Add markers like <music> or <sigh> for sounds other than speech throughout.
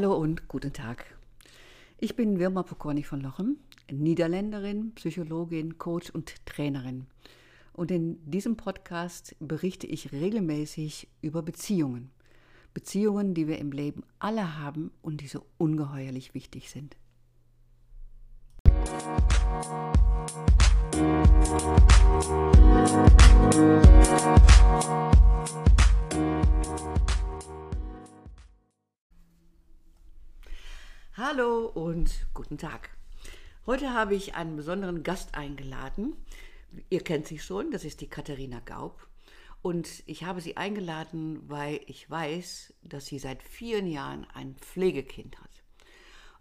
Hallo und guten Tag. Ich bin Wirma Pokorny von Lochem, Niederländerin, Psychologin, Coach und Trainerin. Und in diesem Podcast berichte ich regelmäßig über Beziehungen. Beziehungen, die wir im Leben alle haben und die so ungeheuerlich wichtig sind. Hallo und guten Tag. Heute habe ich einen besonderen Gast eingeladen. Ihr kennt sie schon, das ist die Katharina Gaub. Und ich habe sie eingeladen, weil ich weiß, dass sie seit vielen Jahren ein Pflegekind hat.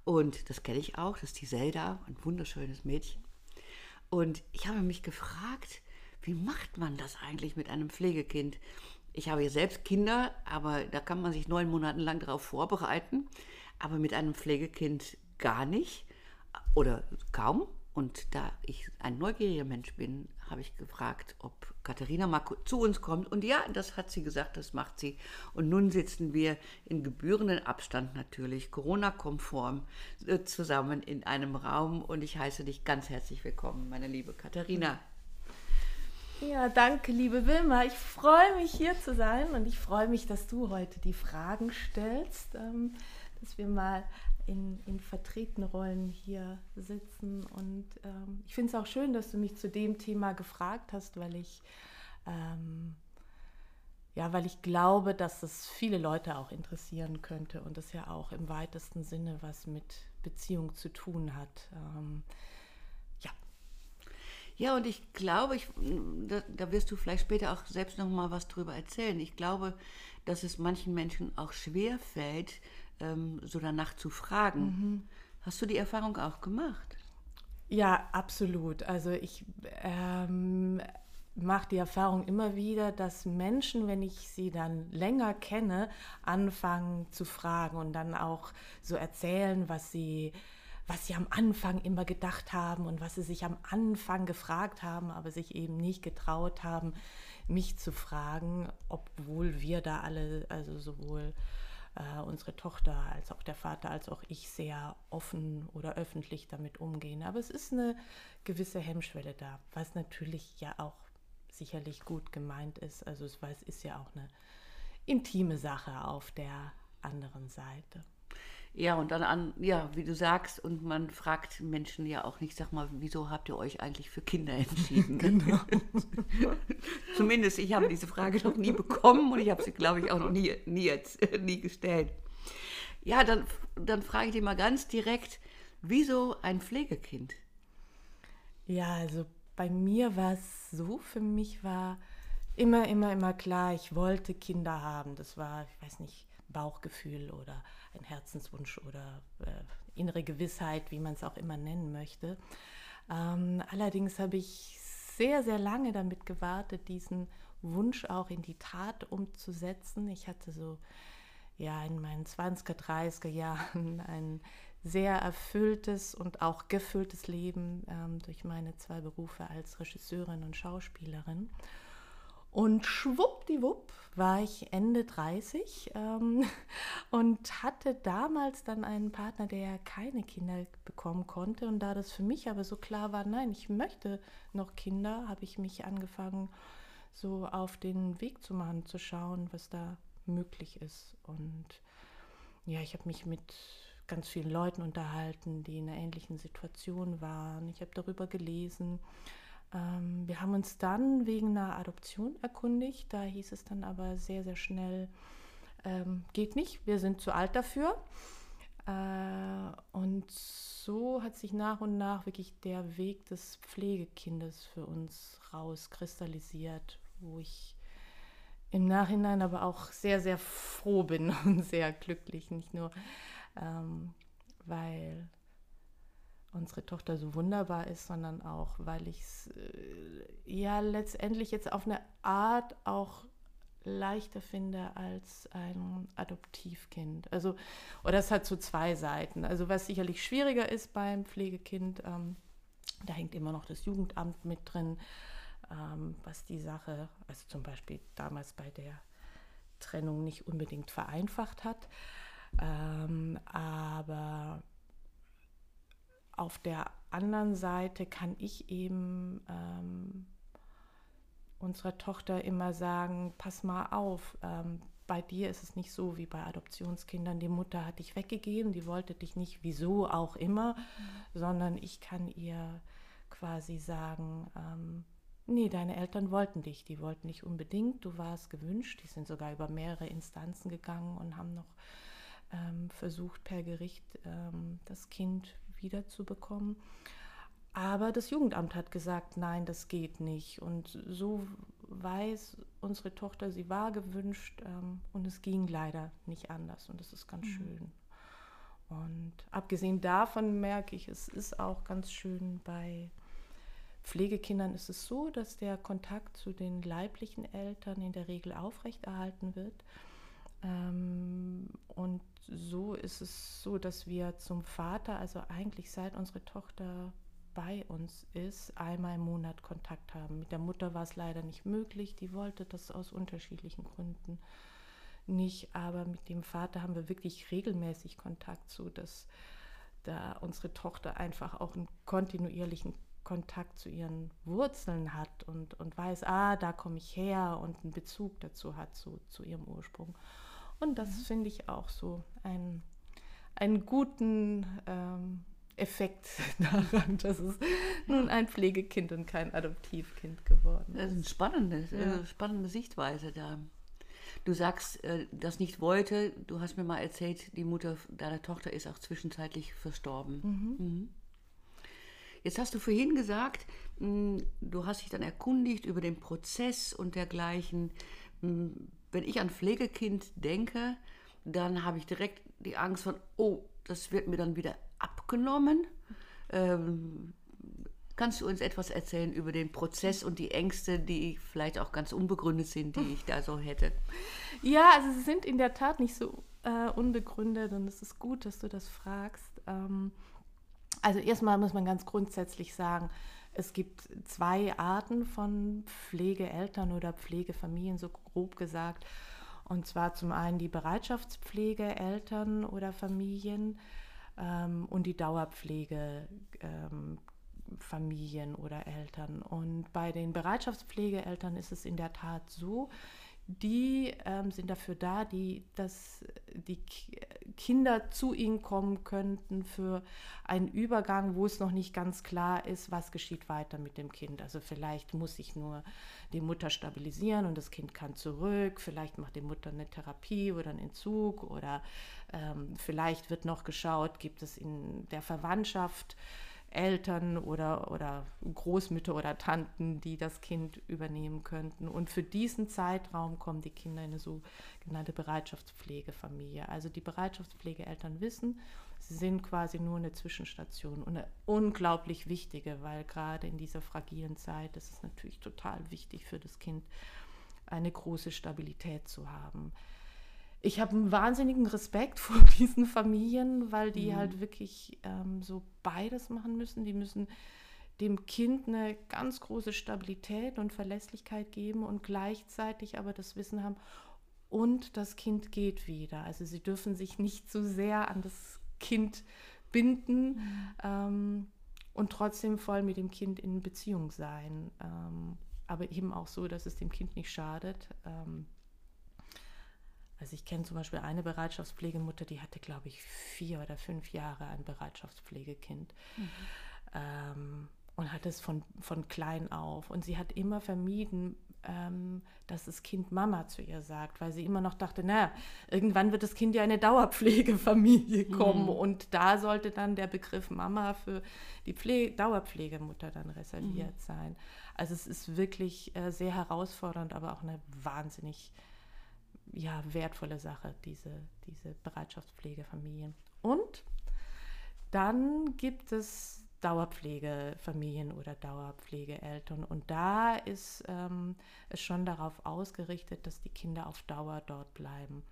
Und das kenne ich auch, das ist die Zelda, ein wunderschönes Mädchen. Und ich habe mich gefragt, wie macht man das eigentlich mit einem Pflegekind? Ich habe ja selbst Kinder, aber da kann man sich neun Monate lang darauf vorbereiten, aber mit einem Pflegekind gar nicht oder kaum. Und da ich ein neugieriger Mensch bin, habe ich gefragt, ob Katharina mal zu uns kommt. Und ja, das hat sie gesagt, das macht sie. Und nun sitzen wir in gebührenden Abstand natürlich, Corona-konform, äh, zusammen in einem Raum. Und ich heiße dich ganz herzlich willkommen, meine liebe Katharina. Ja, danke, liebe Wilma. Ich freue mich, hier zu sein und ich freue mich, dass du heute die Fragen stellst, ähm, dass wir mal in, in vertretenen Rollen hier sitzen. Und ähm, ich finde es auch schön, dass du mich zu dem Thema gefragt hast, weil ich, ähm, ja, weil ich glaube, dass es viele Leute auch interessieren könnte und es ja auch im weitesten Sinne was mit Beziehung zu tun hat. Ähm, ja. Ja, und ich glaube, ich, da, da wirst du vielleicht später auch selbst noch mal was drüber erzählen. Ich glaube, dass es manchen Menschen auch schwer fällt, ähm, so danach zu fragen. Mhm. Hast du die Erfahrung auch gemacht? Ja, absolut. Also ich ähm, mache die Erfahrung immer wieder, dass Menschen, wenn ich sie dann länger kenne, anfangen zu fragen und dann auch so erzählen, was sie was sie am Anfang immer gedacht haben und was sie sich am Anfang gefragt haben, aber sich eben nicht getraut haben, mich zu fragen, obwohl wir da alle, also sowohl äh, unsere Tochter als auch der Vater als auch ich sehr offen oder öffentlich damit umgehen. Aber es ist eine gewisse Hemmschwelle da, was natürlich ja auch sicherlich gut gemeint ist. Also es, es ist ja auch eine intime Sache auf der anderen Seite. Ja, und dann an, ja, wie du sagst, und man fragt Menschen ja auch nicht, sag mal, wieso habt ihr euch eigentlich für Kinder entschieden? <laughs> genau. <laughs> Zumindest ich habe diese Frage noch nie bekommen und ich habe sie, glaube ich, auch noch nie, nie, jetzt, <laughs> nie gestellt. Ja, dann, dann frage ich dich mal ganz direkt, wieso ein Pflegekind? Ja, also bei mir war es so, für mich war immer, immer, immer klar, ich wollte Kinder haben. Das war, ich weiß nicht, Bauchgefühl oder ein Herzenswunsch oder äh, innere Gewissheit, wie man es auch immer nennen möchte. Ähm, allerdings habe ich sehr, sehr lange damit gewartet, diesen Wunsch auch in die Tat umzusetzen. Ich hatte so ja in meinen 20er, 30er Jahren <laughs> ein sehr erfülltes und auch gefülltes Leben ähm, durch meine zwei Berufe als Regisseurin und Schauspielerin. Und schwuppdiwupp war ich Ende 30 ähm, <laughs> und hatte damals dann einen Partner, der keine Kinder bekommen konnte. Und da das für mich aber so klar war, nein, ich möchte noch Kinder, habe ich mich angefangen, so auf den Weg zu machen, zu schauen, was da möglich ist. Und ja, ich habe mich mit ganz vielen Leuten unterhalten, die in einer ähnlichen Situation waren. Ich habe darüber gelesen ähm, wir haben uns dann wegen einer Adoption erkundigt. Da hieß es dann aber sehr, sehr schnell, ähm, geht nicht, wir sind zu alt dafür. Äh, und so hat sich nach und nach wirklich der Weg des Pflegekindes für uns rauskristallisiert, wo ich im Nachhinein aber auch sehr, sehr froh bin <laughs> und sehr glücklich. Nicht nur, ähm, weil unsere Tochter so wunderbar ist, sondern auch, weil ich es äh, ja letztendlich jetzt auf eine Art auch leichter finde als ein Adoptivkind. Also, oder es hat so zwei Seiten. Also was sicherlich schwieriger ist beim Pflegekind, ähm, da hängt immer noch das Jugendamt mit drin, ähm, was die Sache, also zum Beispiel damals bei der Trennung nicht unbedingt vereinfacht hat. Ähm, aber auf der anderen Seite kann ich eben ähm, unserer Tochter immer sagen, pass mal auf, ähm, bei dir ist es nicht so wie bei Adoptionskindern, die Mutter hat dich weggegeben, die wollte dich nicht, wieso auch immer, sondern ich kann ihr quasi sagen, ähm, nee, deine Eltern wollten dich, die wollten dich unbedingt, du warst gewünscht, die sind sogar über mehrere Instanzen gegangen und haben noch ähm, versucht, per Gericht ähm, das Kind wiederzubekommen. Aber das Jugendamt hat gesagt, nein, das geht nicht. Und so weiß unsere Tochter, sie war gewünscht ähm, und es ging leider nicht anders. Und das ist ganz mhm. schön. Und abgesehen davon merke ich, es ist auch ganz schön bei Pflegekindern ist es so, dass der Kontakt zu den leiblichen Eltern in der Regel aufrechterhalten wird. Ähm, und so ist es so, dass wir zum Vater, also eigentlich seit unsere Tochter bei uns ist, einmal im Monat Kontakt haben. Mit der Mutter war es leider nicht möglich, die wollte das aus unterschiedlichen Gründen nicht, aber mit dem Vater haben wir wirklich regelmäßig Kontakt, so dass da unsere Tochter einfach auch einen kontinuierlichen Kontakt zu ihren Wurzeln hat und, und weiß, ah, da komme ich her und einen Bezug dazu hat, zu, zu ihrem Ursprung. Und das mhm. finde ich auch so ein, einen guten ähm, Effekt <laughs> daran, dass es nun ein Pflegekind und kein Adoptivkind geworden ist. Das ist eine spannende, ja. spannende Sichtweise da. Du sagst, äh, das nicht wollte. Du hast mir mal erzählt, die Mutter deiner Tochter ist auch zwischenzeitlich verstorben. Mhm. Mhm. Jetzt hast du vorhin gesagt, hm, du hast dich dann erkundigt über den Prozess und dergleichen. Wenn ich an Pflegekind denke, dann habe ich direkt die Angst von, oh, das wird mir dann wieder abgenommen. Ähm, kannst du uns etwas erzählen über den Prozess und die Ängste, die vielleicht auch ganz unbegründet sind, die ich da so hätte? Ja, also sie sind in der Tat nicht so äh, unbegründet und es ist gut, dass du das fragst. Ähm, also erstmal muss man ganz grundsätzlich sagen, es gibt zwei Arten von Pflegeeltern oder Pflegefamilien, so grob gesagt. Und zwar zum einen die Bereitschaftspflegeeltern oder Familien ähm, und die Dauerpflegefamilien ähm, oder Eltern. Und bei den Bereitschaftspflegeeltern ist es in der Tat so, die ähm, sind dafür da, die, dass die Kinder zu ihnen kommen könnten für einen Übergang, wo es noch nicht ganz klar ist, was geschieht weiter mit dem Kind. Also vielleicht muss sich nur die Mutter stabilisieren und das Kind kann zurück, vielleicht macht die Mutter eine Therapie oder einen Entzug oder ähm, vielleicht wird noch geschaut, gibt es in der Verwandtschaft Eltern oder, oder Großmütter oder Tanten, die das Kind übernehmen könnten. Und für diesen Zeitraum kommen die Kinder in eine sogenannte Bereitschaftspflegefamilie. Also die Bereitschaftspflegeeltern wissen, sie sind quasi nur eine Zwischenstation und eine unglaublich wichtige, weil gerade in dieser fragilen Zeit ist es natürlich total wichtig für das Kind, eine große Stabilität zu haben ich habe einen wahnsinnigen Respekt <laughs> vor diesen Familien, weil die mhm. halt wirklich ähm, so beides machen müssen. Die müssen dem Kind eine ganz große Stabilität und Verlässlichkeit geben und gleichzeitig aber das Wissen haben, und das Kind geht wieder. Also sie dürfen sich nicht zu sehr an das Kind binden mhm. ähm, und trotzdem voll mit dem Kind in Beziehung sein. Ähm, aber eben auch so, dass es dem Kind nicht schadet. Ähm, also ich kenne zum Beispiel eine Bereitschaftspflegemutter, die hatte, glaube ich, vier oder fünf Jahre ein Bereitschaftspflegekind. Mhm. Ähm, und hat es von, von klein auf. Und sie hat immer vermieden, ähm, dass das Kind Mama zu ihr sagt, weil sie immer noch dachte, naja, irgendwann wird das Kind ja eine Dauerpflegefamilie kommen. Mhm. Und da sollte dann der Begriff Mama für die Pflege, Dauerpflegemutter dann reserviert mhm. sein. Also es ist wirklich äh, sehr herausfordernd, aber auch eine wahnsinnig ja, wertvolle Sache, diese, diese Bereitschaftspflegefamilien. Und dann gibt es Dauerpflegefamilien oder Dauerpflegeeltern. Und da ist ähm, es schon darauf ausgerichtet, dass die Kinder auf Dauer dort bleiben.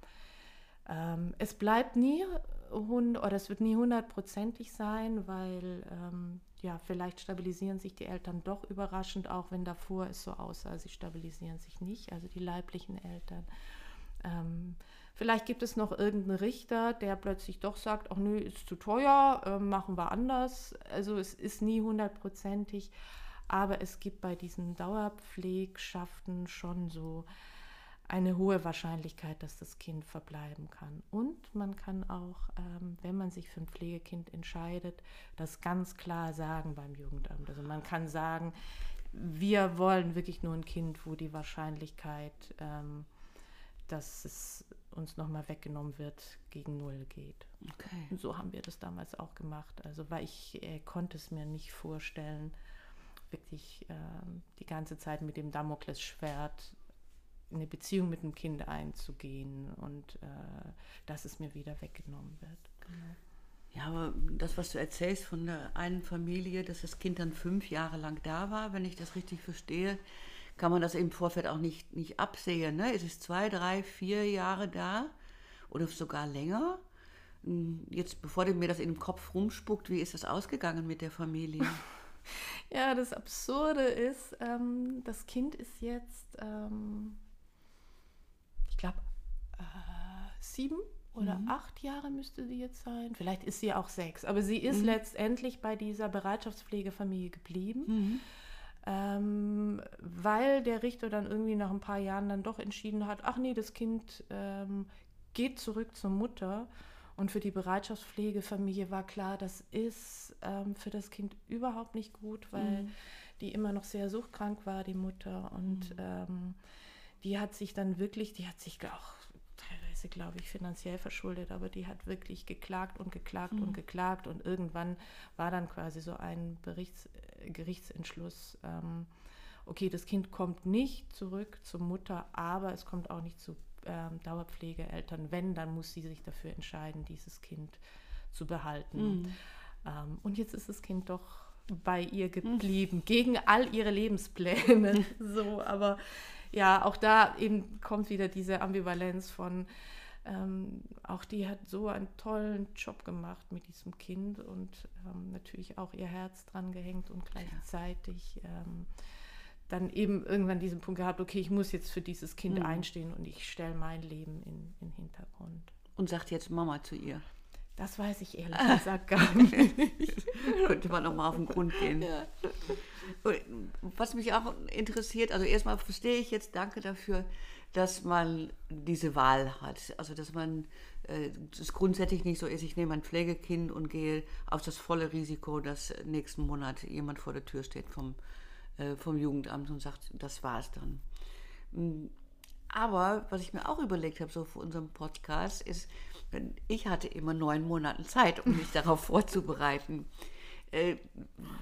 Ähm, es bleibt nie oder es wird nie hundertprozentig sein, weil ähm, ja, vielleicht stabilisieren sich die Eltern doch überraschend, auch wenn davor es so aussah, sie stabilisieren sich nicht, also die leiblichen Eltern. Ähm, Vielleicht gibt es noch irgendeinen Richter, der plötzlich doch sagt, ach nö, ist zu teuer, äh, machen wir anders. Also es ist nie hundertprozentig, aber es gibt bei diesen Dauerpflegschaften schon so eine hohe Wahrscheinlichkeit, dass das Kind verbleiben kann. Und man kann auch, ähm, wenn man sich für ein Pflegekind entscheidet, das ganz klar sagen beim Jugendamt. Also man kann sagen, wir wollen wirklich nur ein Kind, wo die Wahrscheinlichkeit, ähm, dass es uns nochmal weggenommen wird, gegen null geht. Okay. Und so haben wir das damals auch gemacht. Also weil ich äh, konnte es mir nicht vorstellen, wirklich äh, die ganze Zeit mit dem Damoklesschwert eine Beziehung mit dem Kind einzugehen und äh, dass es mir wieder weggenommen wird. Genau. Ja, aber das, was du erzählst von der einen Familie, dass das Kind dann fünf Jahre lang da war, wenn ich das richtig verstehe, kann man das im Vorfeld auch nicht, nicht absehen. Ne? Es ist zwei, drei, vier Jahre da oder sogar länger. Hm, jetzt, bevor mir das in den Kopf rumspuckt, wie ist das ausgegangen mit der Familie? <laughs> ja, das Absurde ist, ähm, das Kind ist jetzt, ähm, ich glaube, äh, sieben oder mhm. acht Jahre müsste sie jetzt sein. Vielleicht ist sie auch sechs, aber sie ist mhm. letztendlich bei dieser Bereitschaftspflegefamilie geblieben. Mhm ähm, weil der Richter dann irgendwie nach ein paar Jahren dann doch entschieden hat, ach nee, das Kind ähm, geht zurück zur Mutter. Und für die Bereitschaftspflegefamilie war klar, das ist ähm, für das Kind überhaupt nicht gut, weil mhm. die immer noch sehr suchtkrank war, die Mutter. Und mhm. Ähm, die hat sich dann wirklich, die hat sich auch teilweise, glaube ich, finanziell verschuldet, aber die hat wirklich geklagt und geklagt mhm. und geklagt. Und irgendwann war dann quasi so ein Berichts, Gerichtsentschluss, ähm, okay, das Kind kommt nicht zurück zur Mutter, aber es kommt auch nicht zu ähm, Dauerpflegeeltern. Wenn, dann muss sie sich dafür entscheiden, dieses Kind zu behalten. Mhm. Ähm, und jetzt ist das Kind doch bei ihr geblieben, mhm. gegen all ihre Lebenspläne. <laughs> so, aber ja, auch da eben kommt wieder diese Ambivalenz von, ähm, auch die hat so einen tollen Job gemacht mit diesem Kind und ähm, natürlich auch ihr Herz dran gehängt und gleichzeitig ähm, dann eben irgendwann diesen Punkt gehabt, okay, ich muss jetzt für dieses Kind mhm. einstehen und ich stelle mein Leben in den Hintergrund. Und sagt jetzt Mama zu ihr. Das weiß ich ehrlich gesagt gar <laughs> nicht. Könnte man noch mal auf den Grund gehen. Ja. Was mich auch interessiert, also erstmal verstehe ich jetzt, danke dafür, dass man diese Wahl hat. Also dass man äh, es grundsätzlich nicht so ist, ich nehme ein Pflegekind und gehe auf das volle Risiko, dass nächsten Monat jemand vor der Tür steht vom, äh, vom Jugendamt und sagt, das war es dann. Aber was ich mir auch überlegt habe, so für unseren Podcast, ist, ich hatte immer neun Monate Zeit, um mich darauf <laughs> vorzubereiten. Äh,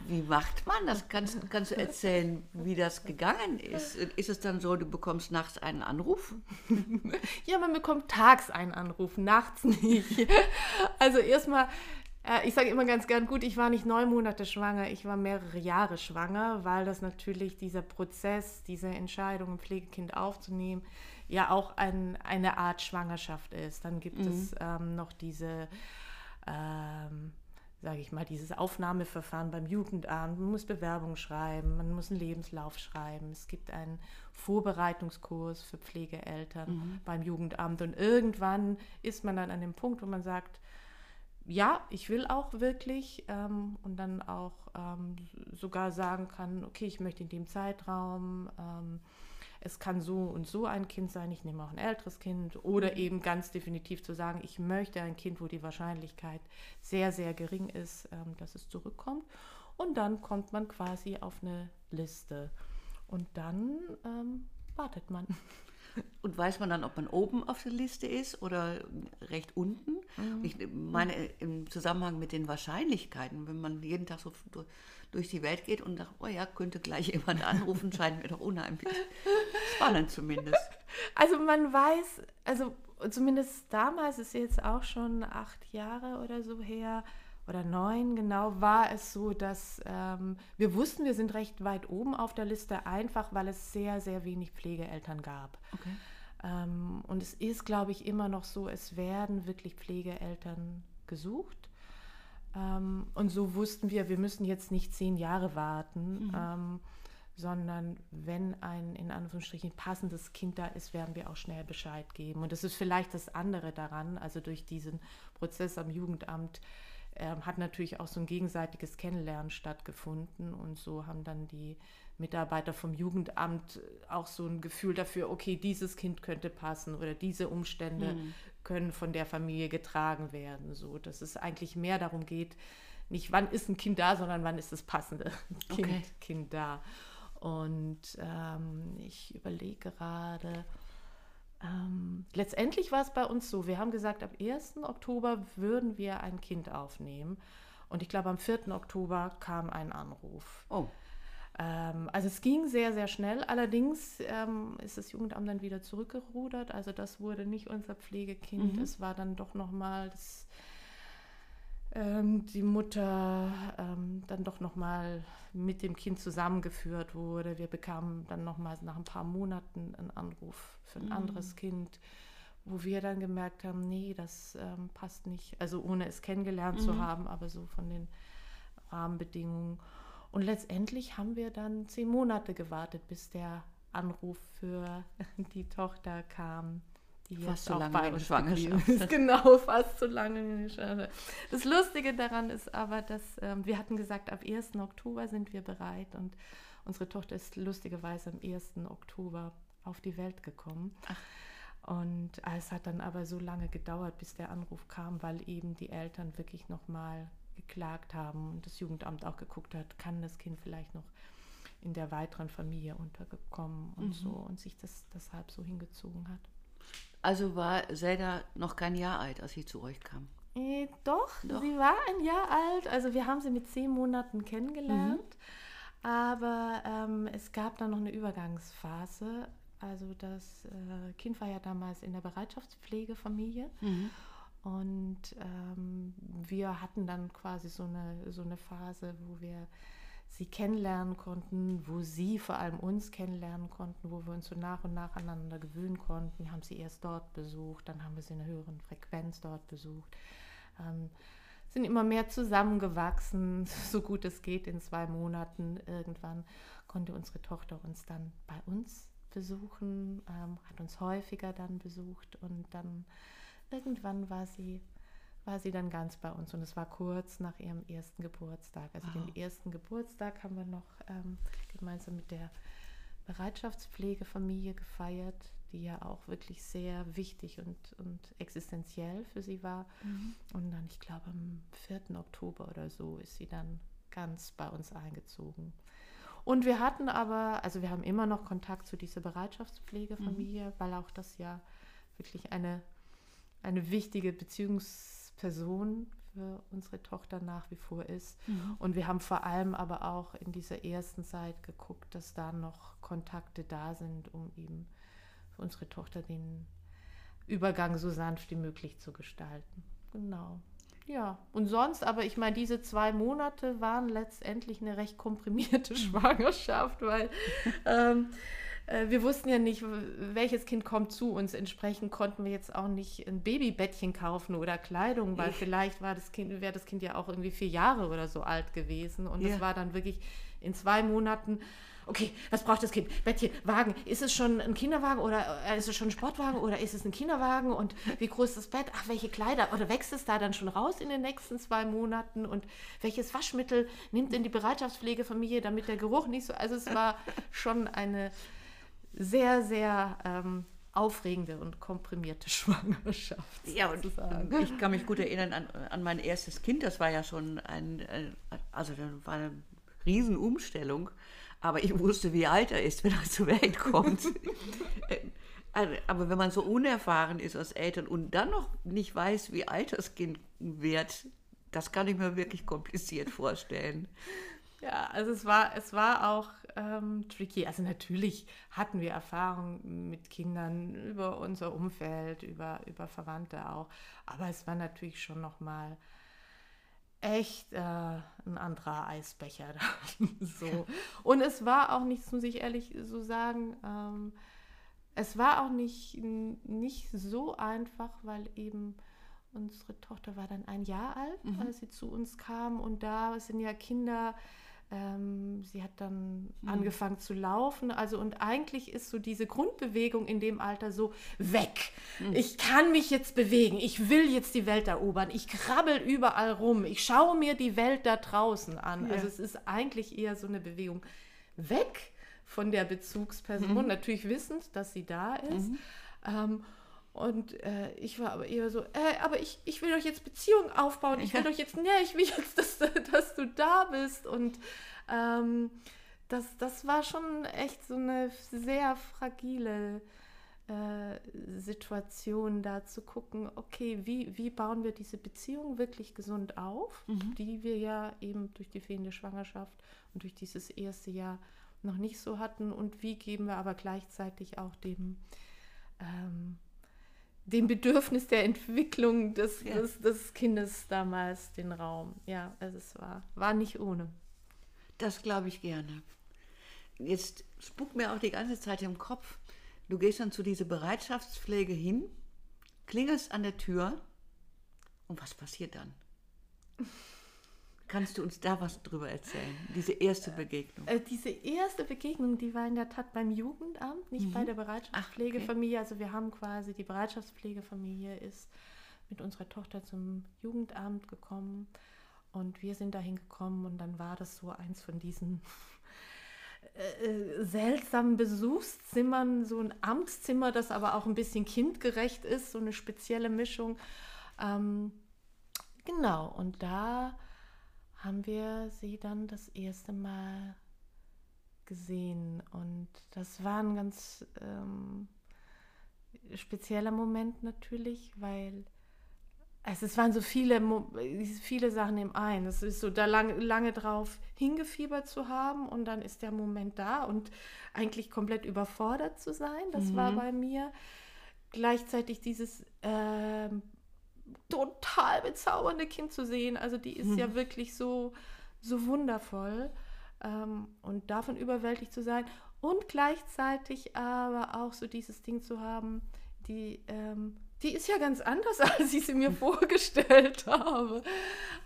wie macht man das? Kannst, kannst du erzählen, wie das gegangen ist? Ist es dann so, du bekommst nachts einen Anruf? <laughs> Ja, man bekommt tags einen Anruf, nachts nicht. Also erstmal, äh, ich sage immer ganz gern, gut, ich war nicht neun Monate schwanger, ich war mehrere Jahre schwanger, weil das natürlich dieser Prozess, diese Entscheidung, ein Pflegekind aufzunehmen, ja auch ein, eine Art Schwangerschaft ist. Dann gibt mhm. es ähm, noch diese... Ähm, sage ich mal, dieses Aufnahmeverfahren beim Jugendamt. Man muss Bewerbung schreiben, man muss einen Lebenslauf schreiben. Es gibt einen Vorbereitungskurs für Pflegeeltern mhm. beim Jugendamt. Und irgendwann ist man dann an dem Punkt, wo man sagt, ja, ich will auch wirklich ähm, und dann auch ähm, sogar sagen kann, okay, ich möchte in dem Zeitraum ähm, es kann so und so ein Kind sein, ich nehme auch ein älteres Kind oder eben ganz definitiv zu sagen, ich möchte ein Kind, wo die Wahrscheinlichkeit sehr, sehr gering ist, ähm, dass es zurückkommt. Und dann kommt man quasi auf eine Liste und dann ähm, wartet man. <laughs> Und weiß man dann, ob man oben auf der Liste ist oder recht unten? Mhm. Ich meine, im Zusammenhang mit den Wahrscheinlichkeiten, wenn man jeden Tag so durch die Welt geht und sagt, oh ja, könnte gleich <laughs> jemand anrufen, scheint mir doch unheimlich spannend zumindest. <laughs> Also man weiß, also zumindest damals ist jetzt auch schon acht Jahre oder so her oder neun genau, war es so, dass ähm, wir wussten, wir sind recht weit oben auf der Liste, einfach weil es sehr, sehr wenig Pflegeeltern gab. Okay. Ähm, und es ist, glaube ich, immer noch so, es werden wirklich Pflegeeltern gesucht. Ähm, und so wussten wir, wir müssen jetzt nicht zehn Jahre warten, mhm. ähm, sondern wenn ein in Anführungsstrichen passendes Kind da ist, werden wir auch schnell Bescheid geben. Und das ist vielleicht das andere daran, also durch diesen Prozess am Jugendamt äh, hat natürlich auch so ein gegenseitiges Kennenlernen stattgefunden und so haben dann die Mitarbeiter vom Jugendamt auch so ein Gefühl dafür, okay, dieses Kind könnte passen oder diese Umstände mhm. können von der Familie getragen werden, so dass es eigentlich mehr darum geht, nicht wann ist ein Kind da, sondern wann ist das passende <laughs> Kind, okay. kind da. Und ähm, ich überlege gerade, ähm, letztendlich war es bei uns so, wir haben gesagt, ab 1. Oktober würden wir ein Kind aufnehmen. Und ich glaube, am 4. Oktober kam ein Anruf. Oh. Ähm, also es ging sehr, sehr schnell. Allerdings ähm, ist das Jugendamt dann wieder zurückgerudert. Also das wurde nicht unser Pflegekind. Mhm. Es war dann doch nochmal das ähm, die Mutter ähm, dann doch nochmal mit dem Kind zusammengeführt wurde. Wir bekamen dann nochmals nach ein paar Monaten einen Anruf für ein mhm. anderes Kind, wo wir dann gemerkt haben, nee, das ähm, passt nicht. Also ohne es kennengelernt mhm. zu haben, aber so von den Rahmenbedingungen. Und letztendlich haben wir dann zehn Monate gewartet, bis der Anruf für <laughs> die Tochter kam die fast so <laughs> lange in Schwangerschaft ist. Genau, fast so lange. Das Lustige daran ist aber, dass ähm, wir hatten gesagt, ab 1. Oktober sind wir bereit und unsere Tochter ist lustigerweise am 1. Oktober auf die Welt gekommen. Ach. Und es hat dann aber so lange gedauert, bis der Anruf kam, weil eben die Eltern wirklich nochmal geklagt haben und das Jugendamt auch geguckt hat, kann das Kind vielleicht noch in der weiteren Familie untergekommen und mhm. so und sich das deshalb so hingezogen hat. Also war Zelda noch kein Jahr alt, als sie zu euch kam? Äh, doch, doch, sie war ein Jahr alt. Also wir haben sie mit zehn Monaten kennengelernt. Mhm. Aber ähm, es gab dann noch eine Übergangsphase. Also das äh, Kind war ja damals in der Bereitschaftspflegefamilie. Mhm. Und ähm, wir hatten dann quasi so eine, so eine Phase, wo wir sie kennenlernen konnten, wo sie vor allem uns kennenlernen konnten, wo wir uns so nach und nach aneinander gewöhnen konnten. Wir haben sie erst dort besucht, dann haben wir sie in einer höheren Frequenz dort besucht. Ähm, sind immer mehr zusammengewachsen, <laughs> so gut es geht in zwei Monaten. Irgendwann konnte unsere Tochter uns dann bei uns besuchen, ähm, hat uns häufiger dann besucht und dann irgendwann war sie war sie dann ganz bei uns und es war kurz nach ihrem ersten Geburtstag. Also wow. den ersten Geburtstag haben wir noch ähm, gemeinsam mit der Bereitschaftspflegefamilie gefeiert, die ja auch wirklich sehr wichtig und, und existenziell für sie war. Mhm. Und dann, ich glaube, am 4. Oktober oder so ist sie dann ganz bei uns eingezogen. Und wir hatten aber, also wir haben immer noch Kontakt zu dieser Bereitschaftspflegefamilie, mhm. weil auch das ja wirklich eine, eine wichtige Beziehungs- Person für unsere Tochter nach wie vor ist. Mhm. Und wir haben vor allem aber auch in dieser ersten Zeit geguckt, dass da noch Kontakte da sind, um eben für unsere Tochter den Übergang so sanft wie möglich zu gestalten. Genau. Ja, und sonst, aber ich meine, diese zwei Monate waren letztendlich eine recht komprimierte <laughs> Schwangerschaft, weil ähm, äh, wir wussten ja nicht, welches Kind kommt zu uns. Entsprechend konnten wir jetzt auch nicht ein Babybettchen kaufen oder Kleidung, weil vielleicht war das Kind, wäre das Kind ja auch irgendwie vier Jahre oder so alt gewesen. Und es war dann wirklich in zwei Monaten okay, was braucht das Kind? Bettchen, Wagen. Ist es schon ein Kinderwagen oder äh, ist es schon ein Sportwagen oder ist es ein Kinderwagen? Und wie groß ist das Bett? Ach, welche Kleider? Oder wächst es da dann schon raus in den nächsten zwei Monaten? Und welches Waschmittel nimmt denn die Bereitschaftspflegefamilie, damit der Geruch nicht so. Also es war schon eine sehr, sehr ähm, aufregende und komprimierte <laughs> Schwangerschaft. Ja, und ich kann mich gut erinnern an, an mein erstes Kind. Das war ja schon ein, ein also das war eine Riesenumstellung. Aber ich wusste, wie alt er ist, <laughs> wenn er zur Welt kommt. Äh, also, aber wenn man so unerfahren ist als Eltern und dann noch nicht weiß, wie alt das Kind wird, das kann ich mir wirklich kompliziert vorstellen. Ja, also es war, es war auch ähm, tricky. Also natürlich hatten wir Erfahrungen mit Kindern über unser Umfeld, über, über Verwandte auch. Aber es war natürlich schon nochmal echt äh, ein anderer Eisbecher da. <laughs> so. Und es war auch nicht, muss ich ehrlich so sagen, ähm, es war auch nicht, nicht so einfach, weil eben unsere Tochter war dann ein Jahr alt, mhm. als sie zu uns kam. Und da sind ja Kinder Ähm, sie hat dann mhm. angefangen zu laufen. Also und eigentlich ist so diese Grundbewegung in dem Alter so weg. Mhm. Ich kann mich jetzt bewegen. Ich will jetzt die Welt erobern. Ich krabbel überall rum. Ich schaue mir die Welt da draußen an. Ja. Also es ist eigentlich eher so eine Bewegung weg von der Bezugsperson. Mhm. Natürlich wissend, dass sie da ist. Mhm. Ähm, und äh, ich war aber eher so, äh, aber ich, ich will doch jetzt Beziehungen aufbauen. Ich will doch jetzt, nee, ich will jetzt, <laughs> dass, dass du da bist. Und ähm, das, das war schon echt so eine sehr fragile äh, Situation, da zu gucken, okay, wie, wie bauen wir diese Beziehung wirklich gesund auf, mhm. die wir ja eben durch die fehlende Schwangerschaft und durch dieses erste Jahr noch nicht so hatten. Und wie geben wir aber gleichzeitig auch dem ähm, dem Bedürfnis der Entwicklung des, ja. des, des, Kindes damals den Raum. Ja, also es war, war nicht ohne. Das glaube ich gerne. Jetzt spuckt mir auch die ganze Zeit im Kopf, du gehst dann zu dieser Bereitschaftspflege hin, klingelst an der Tür und was passiert dann? Kannst du uns da was drüber erzählen? Diese erste Begegnung. Äh, diese erste Begegnung, die war in der Tat beim Jugendamt, nicht mhm. bei der Bereitschaftspflegefamilie. Okay. Also wir haben quasi, die Bereitschaftspflegefamilie ist mit unserer Tochter zum Jugendamt gekommen und wir sind dahin gekommen und dann war das so eins von diesen <laughs> äh, äh, seltsamen Besuchszimmern, so ein Amtszimmer, das aber auch ein bisschen kindgerecht ist, so eine spezielle Mischung. Ähm, genau, und da haben wir sie dann das erste Mal gesehen. Und das war ein ganz ähm, spezieller Moment natürlich, weil also es waren so viele, viele Sachen im einen. Es ist so, da lang, lange drauf hingefiebert zu haben und dann ist der Moment da und eigentlich komplett überfordert zu sein. Das mhm. war bei mir. Gleichzeitig dieses äh, total bezaubernde Kind zu sehen. Also die ist mhm. ja wirklich so, so wundervoll ähm, und davon überwältigt zu sein und gleichzeitig aber auch so dieses Ding zu haben, die, ähm, die ist ja ganz anders, <laughs> als ich sie mir vorgestellt habe.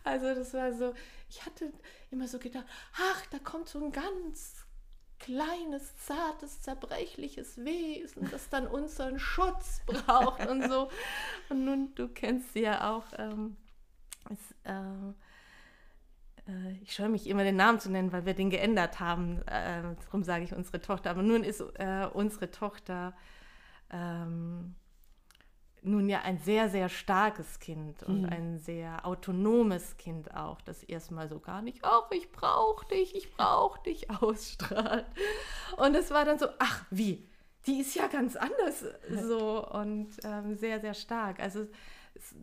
Also das war so, ich hatte immer so gedacht, ach, da kommt so ein ganz kleines, zartes, zerbrechliches Wesen, das dann unseren Schutz <laughs> braucht und so. Und nun, du kennst sie ja auch. Ähm, es, äh, äh, ich scheue mich immer den Namen zu nennen, weil wir den geändert haben. Äh, darum sage ich unsere Tochter. Aber nun ist äh, unsere Tochter ähm, nun ja ein sehr, sehr starkes Kind und mhm. ein sehr autonomes Kind auch, das erstmal so gar nicht, ach, ich brauche dich, ich brauche dich <laughs> ausstrahlt. Und es war dann so, ach, wie? Die ist ja ganz anders so und ähm, sehr, sehr stark. Also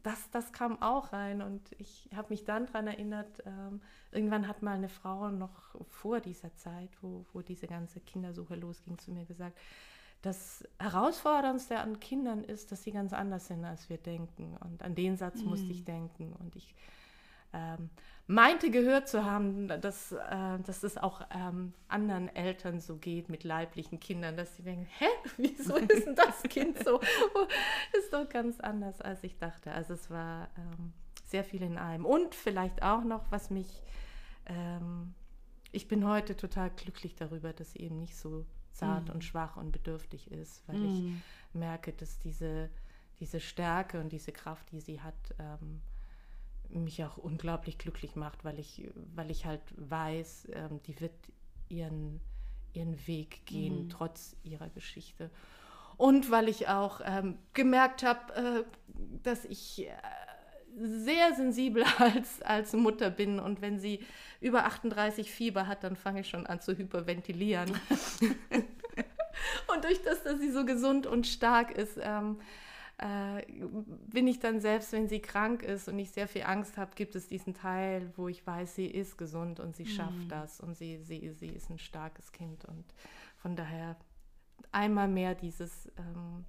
das, das kam auch rein und ich habe mich dann daran erinnert, ähm, irgendwann hat mal eine Frau noch vor dieser Zeit, wo, wo diese ganze Kindersuche losging, zu mir gesagt, das Herausforderndste an Kindern ist, dass sie ganz anders sind, als wir denken. Und an den Satz mhm. musste ich denken. Und ich ähm, meinte gehört zu haben, dass, äh, dass es auch ähm, anderen Eltern so geht mit leiblichen Kindern, dass sie denken, hä, <laughs> wieso ist denn das Kind so? ist doch ganz anders, als ich dachte. Also es war ähm, sehr viel in einem. Und vielleicht auch noch, was mich, ähm, ich bin heute total glücklich darüber, dass sie eben nicht so zart mhm. und schwach und bedürftig ist, weil mhm. ich merke, dass diese, diese Stärke und diese Kraft, die sie hat, ähm, mich auch unglaublich glücklich macht, weil ich, weil ich halt weiß, ähm, die wird ihren, ihren Weg gehen, mhm. trotz ihrer Geschichte. Und weil ich auch ähm, gemerkt habe, äh, dass ich äh, sehr sensibel <laughs> als, als Mutter bin und wenn sie über 38 Fieber hat, dann fange ich schon an zu hyperventilieren. <laughs> und durch das, dass sie so gesund und stark ist, ähm, äh, bin ich dann selbst, wenn sie krank ist und ich sehr viel Angst habe, gibt es diesen Teil, wo ich weiß, sie ist gesund und sie schafft mhm. das und sie, sie, sie ist ein starkes Kind und von daher einmal mehr dieses, ähm,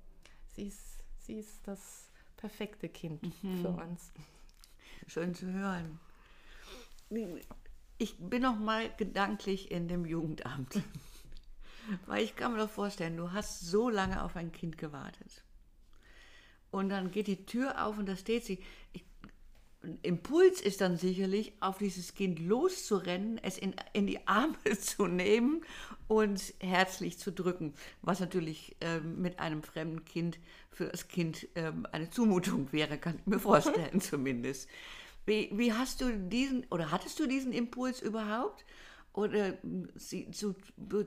sie, ist, sie ist das perfekte Kind mhm. für uns. Schön zu hören. Ich bin noch mal gedanklich in dem Jugendamt. <laughs> Weil ich kann mir doch vorstellen, du hast so lange auf ein Kind gewartet. Und dann geht die Tür auf und da steht sie. Ich, ein Impuls ist dann sicherlich, auf dieses Kind loszurennen, es in, in die Arme <laughs> zu nehmen und herzlich zu drücken, was natürlich ähm, mit einem fremden Kind für das Kind ähm, eine Zumutung wäre, kann ich mir vorstellen <laughs> zumindest. Wie, wie hast du diesen, oder hattest du diesen Impuls überhaupt? Oder sie zu,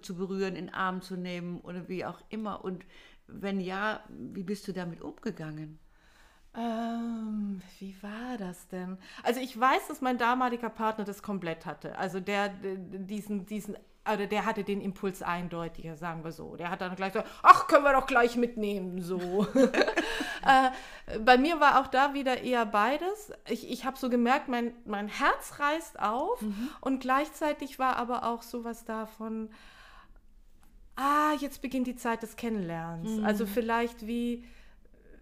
zu berühren, in den Arm zu nehmen oder wie auch immer? Und wenn ja, wie bist du damit umgegangen? Ähm, wie war das denn? Also ich weiß, dass mein damaliger Partner das komplett hatte. Also der diesen, diesen oder der hatte den Impuls eindeutiger, sagen wir so. Der hat dann gleich so, ach, können wir doch gleich mitnehmen, so. <laughs> äh, bei mir war auch da wieder eher beides. Ich, ich habe so gemerkt, mein, mein Herz reißt auf mhm. und gleichzeitig war aber auch sowas davon, ah, jetzt beginnt die Zeit des Kennenlernens. Mhm. Also vielleicht wie,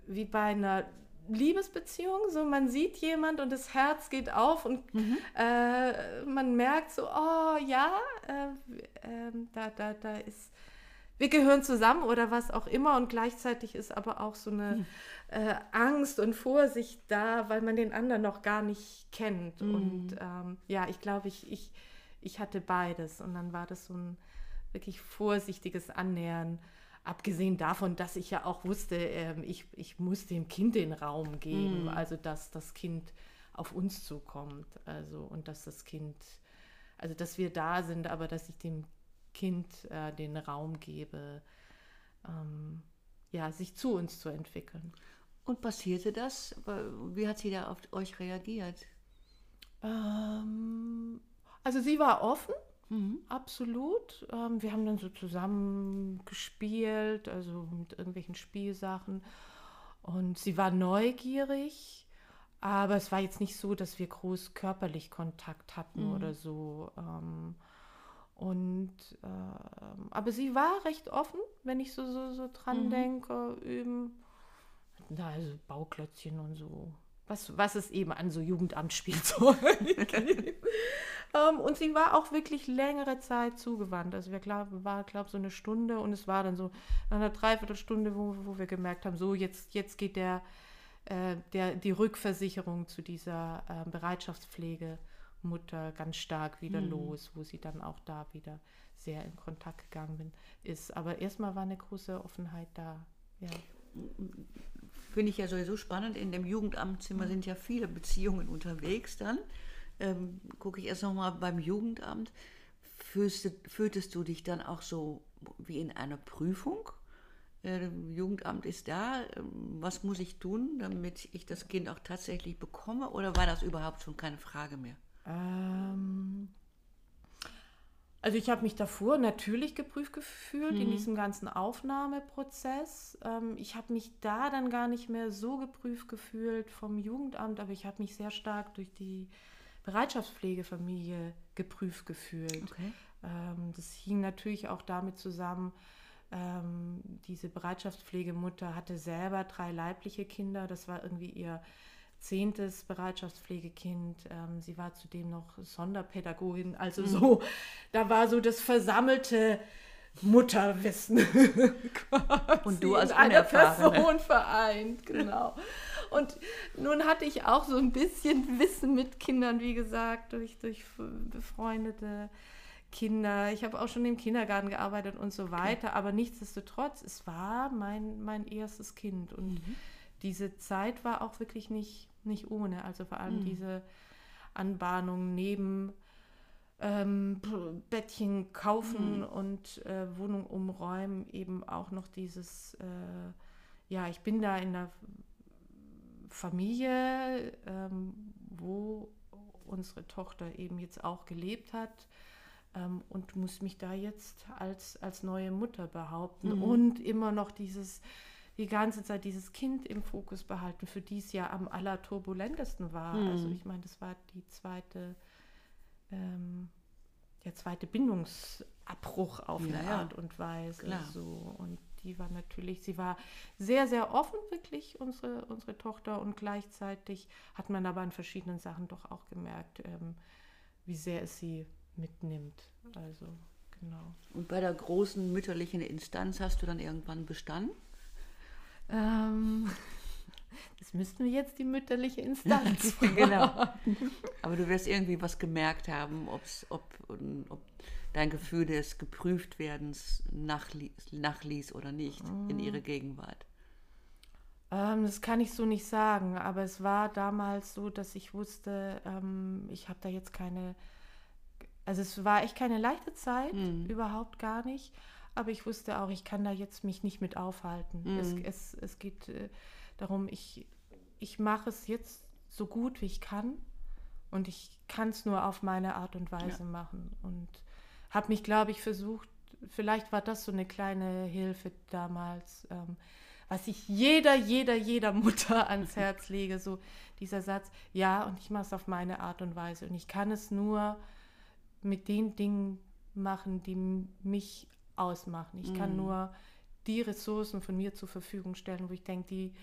wie bei einer Liebesbeziehung, so man sieht jemand und das Herz geht auf und mhm. äh, man merkt so, oh ja, äh, äh, da, da, da ist, wir gehören zusammen oder was auch immer und gleichzeitig ist aber auch so eine mhm. Angst und Vorsicht da, weil man den anderen noch gar nicht kennt. Mhm. Und ähm, ja, ich glaube, ich, ich, ich hatte beides und dann war das so ein wirklich vorsichtiges Annähern Abgesehen davon, dass ich ja auch wusste, äh, ich, ich muss dem Kind den Raum geben, mhm. also dass das Kind auf uns zukommt, also und dass das Kind, also dass wir da sind, aber dass ich dem Kind äh, den Raum gebe, ähm, ja, sich zu uns zu entwickeln. Und passierte das? Wie hat sie da auf euch reagiert? Ähm, also sie war offen, Mhm. Absolut. Ähm, wir haben dann so zusammen gespielt, also mit irgendwelchen Spielsachen. Und sie war neugierig, aber es war jetzt nicht so, dass wir groß körperlich Kontakt hatten mhm. oder so. Ähm, und äh, aber sie war recht offen, wenn ich so, so, so dran mhm. denke, eben. Na, also Bauklötzchen und so. Was, was es eben an so Jugendamtsspielzeug <laughs> gibt. Ähm, und sie war auch wirklich längere Zeit zugewandt. Also wir glaub, war, glaube so eine Stunde und es war dann so nach einer Dreiviertelstunde, wo, wo wir gemerkt haben, so jetzt, jetzt geht der, äh, der, die Rückversicherung zu dieser äh, Bereitschaftspflegemutter ganz stark wieder mhm. los, wo sie dann auch da wieder sehr in Kontakt gegangen bin, ist. Aber erstmal war eine große Offenheit da. Ja. Finde ich ja sowieso spannend. In dem Jugendamtszimmer mhm. sind ja viele Beziehungen unterwegs dann ähm, gucke ich erst nochmal beim Jugendamt, fühlst, fühltest du dich dann auch so wie in einer Prüfung? Äh, Jugendamt ist da, ähm, was muss ich tun, damit ich das Kind auch tatsächlich bekomme? Oder war das überhaupt schon keine Frage mehr? Ähm, also ich habe mich davor natürlich geprüft gefühlt mhm. in diesem ganzen Aufnahmeprozess. Ähm, ich habe mich da dann gar nicht mehr so geprüft gefühlt vom Jugendamt, aber ich habe mich sehr stark durch die Bereitschaftspflegefamilie geprüft gefühlt. Okay. Ähm, das hing natürlich auch damit zusammen, ähm, diese Bereitschaftspflegemutter hatte selber drei leibliche Kinder. Das war irgendwie ihr zehntes Bereitschaftspflegekind. Ähm, sie war zudem noch Sonderpädagogin. Also mhm. so, da war so das versammelte Mutterwissen <laughs> und du als in einer Person vereint, genau. Und nun hatte ich auch so ein bisschen Wissen mit Kindern, wie gesagt, durch, durch befreundete Kinder. Ich habe auch schon im Kindergarten gearbeitet und so weiter, okay. aber nichtsdestotrotz, es war mein, mein erstes Kind und mhm. Diese Zeit war auch wirklich nicht, nicht ohne. Also vor allem mhm. diese Anbahnung neben ähm, Bettchen kaufen mhm. und äh, Wohnung umräumen, eben auch noch dieses, äh, ja, ich bin da in der Familie, ähm, wo unsere Tochter eben jetzt auch gelebt hat ähm, und muss mich da jetzt als, als neue Mutter behaupten mhm. und immer noch dieses die ganze Zeit dieses Kind im Fokus behalten, für die es ja am allerturbulentesten war. Mhm. Also ich meine, das war die zweite ähm, der zweite Bindungsabbruch auf ja, eine Art und Weise. Klar. So. Und die war natürlich, sie war sehr, sehr offen, wirklich, unsere, unsere Tochter. Und gleichzeitig hat man aber an verschiedenen Sachen doch auch gemerkt, ähm, wie sehr es sie mitnimmt. Also, genau. Und bei der großen mütterlichen Instanz hast du dann irgendwann bestanden? Ähm, <laughs> Das müssten wir jetzt die mütterliche Instanz <laughs> fragen. genau. Aber du wirst irgendwie was gemerkt haben, ob's, ob, ob dein Gefühl des Geprüftwerdens nachließ, nachließ oder nicht in ihre Gegenwart. Ähm, das kann ich so nicht sagen, aber es war damals so, dass ich wusste, ähm, ich habe da jetzt keine, also es war echt keine leichte Zeit, Mhm. überhaupt gar nicht. Aber ich wusste auch, ich kann da jetzt mich nicht mit aufhalten. Mhm. Es, es, es geht äh, darum, ich, ich mache es jetzt so gut wie ich kann und ich kann es nur auf meine Art und Weise machen. Und habe mich, glaube ich, versucht, vielleicht war das so eine kleine Hilfe damals, ähm, was ich jeder, jeder, jeder Mutter <laughs> ans Herz lege, so dieser Satz, ja, und ich mache es auf meine Art und Weise. Und ich kann es nur mit den Dingen machen, die mich ausmachen. Ich kann nur die Ressourcen von mir zur Verfügung stellen, wo ich denke, die,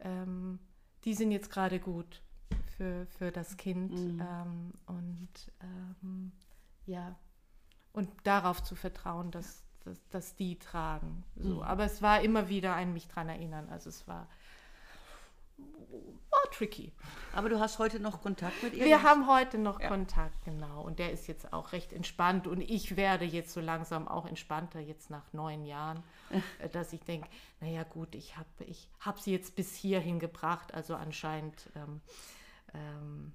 ähm, die sind jetzt gerade gut für, für das Kind. Ähm, und ähm, ja, und darauf zu vertrauen, dass, dass, dass die tragen. So. Aber es war immer wieder ein mich dran erinnern. Also es war, war tricky. Aber du hast heute noch Kontakt mit ihr? Wir haben heute noch Ja. Kontakt, genau. Und der ist jetzt auch recht entspannt. Und ich werde jetzt so langsam auch entspannter, jetzt nach neun Jahren, <laughs> äh, dass ich denke, naja gut, ich habe ich hab sie jetzt bis hierhin gebracht. Also anscheinend ähm, ähm,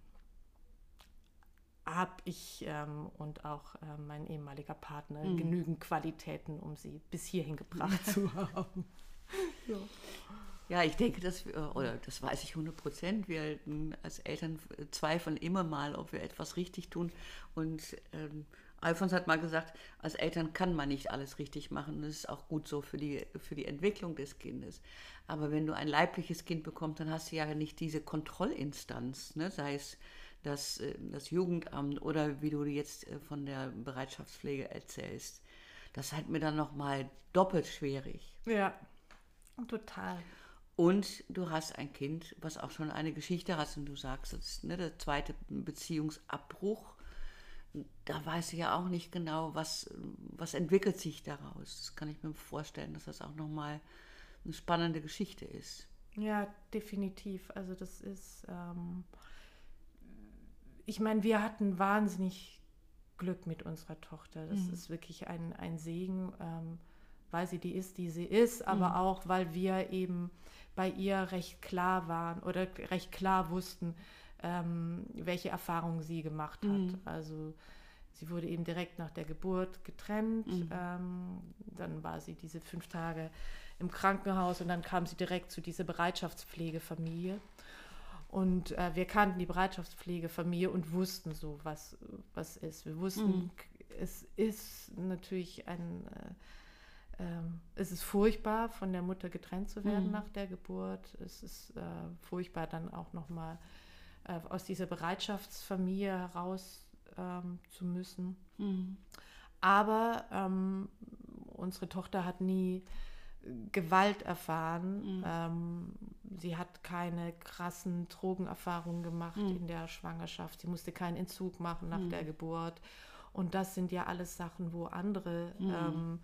habe ich ähm, und auch ähm, mein ehemaliger Partner genügend Qualitäten, um sie bis hierhin gebracht <laughs> zu haben. Ja, ich denke, dass wir, oder das weiß ich 100 Prozent, wir als Eltern zweifeln immer mal, ob wir etwas richtig tun. Und ähm, Alfons hat mal gesagt, als Eltern kann man nicht alles richtig machen. Das ist auch gut so für die, für die Entwicklung des Kindes. Aber wenn du ein leibliches Kind bekommst, dann hast du ja nicht diese Kontrollinstanz, ne? sei es das, äh, das Jugendamt oder wie du jetzt äh, von der Bereitschaftspflege erzählst. Das halt mir dann nochmal doppelt schwierig. Ja, total. Und du hast ein Kind, was auch schon eine Geschichte hat und du sagst, das ist ne, der zweite Beziehungsabbruch. Da weiß ich ja auch nicht genau, was, was entwickelt sich daraus. Das kann ich mir vorstellen, dass das auch nochmal eine spannende Geschichte ist. Ja, definitiv. Also das ist, ähm, ich meine, wir hatten wahnsinnig Glück mit unserer Tochter. Das ist wirklich ein, ein Segen, ähm, weil sie die ist, die sie ist, aber auch, weil wir eben bei ihr recht klar waren oder recht klar wussten, ähm, welche Erfahrungen sie gemacht hat. Also sie wurde eben direkt nach der Geburt getrennt. Ähm, dann war sie diese fünf Tage im Krankenhaus und dann kam sie direkt zu dieser Bereitschaftspflegefamilie. Und äh, wir kannten die Bereitschaftspflegefamilie und wussten so, was, was ist. Wir wussten, es ist natürlich ein, äh, ähm, es ist furchtbar, von der Mutter getrennt zu werden nach der Geburt. Es ist äh, furchtbar, dann auch nochmal äh, aus dieser Bereitschaftsfamilie heraus ähm, zu müssen. Aber ähm, unsere Tochter hat nie Gewalt erfahren. Ähm, sie hat keine krassen Drogenerfahrungen gemacht in der Schwangerschaft. Sie musste keinen Entzug machen nach der Geburt. Und das sind ja alles Sachen, wo andere ähm,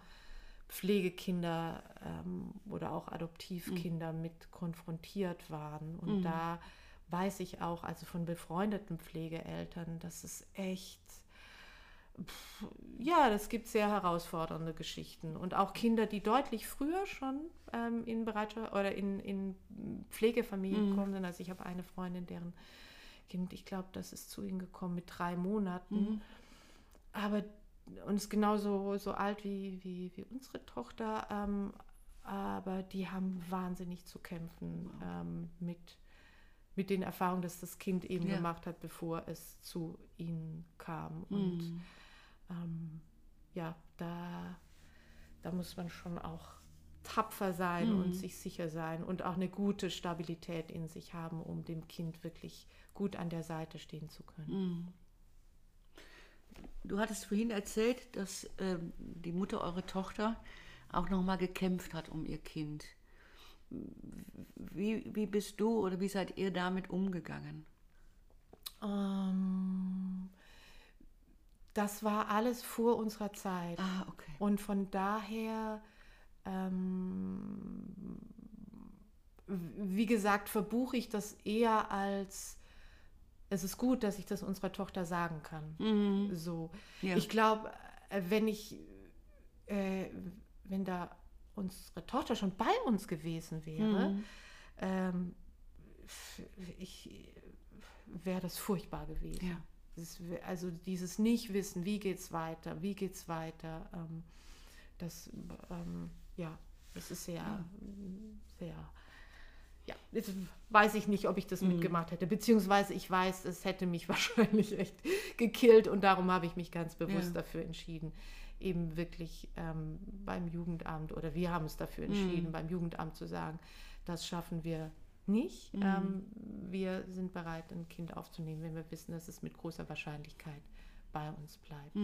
Pflegekinder ähm, oder auch Adoptivkinder mit konfrontiert waren. Und da weiß ich auch, also von befreundeten Pflegeeltern, dass es echt pf, ja, das gibt sehr herausfordernde Geschichten. Und auch Kinder, die deutlich früher schon ähm, in Bereitschaft oder in, in Pflegefamilien gekommen sind. Also ich habe eine Freundin, deren Kind, ich glaube, das ist zu ihnen gekommen mit drei Monaten. Aber und ist genauso so alt wie, wie, wie unsere Tochter. Ähm, aber die haben wahnsinnig zu kämpfen ähm, mit, mit den Erfahrungen, dass das Kind eben Ja. gemacht hat, bevor es zu ihnen kam. Und ähm, ja, da, da muss man schon auch tapfer sein und sich sicher sein und auch eine gute Stabilität in sich haben, um dem Kind wirklich gut an der Seite stehen zu können. Du hattest vorhin erzählt, dass ähm, die Mutter, eure Tochter, auch nochmal gekämpft hat um ihr Kind. Wie, wie bist du oder wie seid ihr damit umgegangen? Ähm, das war alles vor unserer Zeit. Ah, okay. Und von daher ähm, wie gesagt, verbuche ich das eher als es ist gut, dass ich das unserer Tochter sagen kann. Mhm. So. Ja. Ich glaube, äh, wenn ich, äh, wenn da unsere Tochter schon bei uns gewesen wäre, Mhm. ähm, ich wäre das furchtbar gewesen. Ja. Das also dieses Nicht-Wissen, wie geht's weiter, wie geht's weiter, ähm, das, ähm, ja, das ist sehr, sehr, ja, jetzt weiß ich nicht, ob ich das mitgemacht hätte, beziehungsweise ich weiß, es hätte mich <laughs> wahrscheinlich echt gekillt und darum habe ich mich ganz bewusst Ja. dafür entschieden, eben wirklich ähm, beim Jugendamt oder wir haben es dafür entschieden, beim Jugendamt zu sagen, das schaffen wir nicht. Ähm, wir sind bereit, ein Kind aufzunehmen, wenn wir wissen, dass es mit großer Wahrscheinlichkeit bei uns bleibt.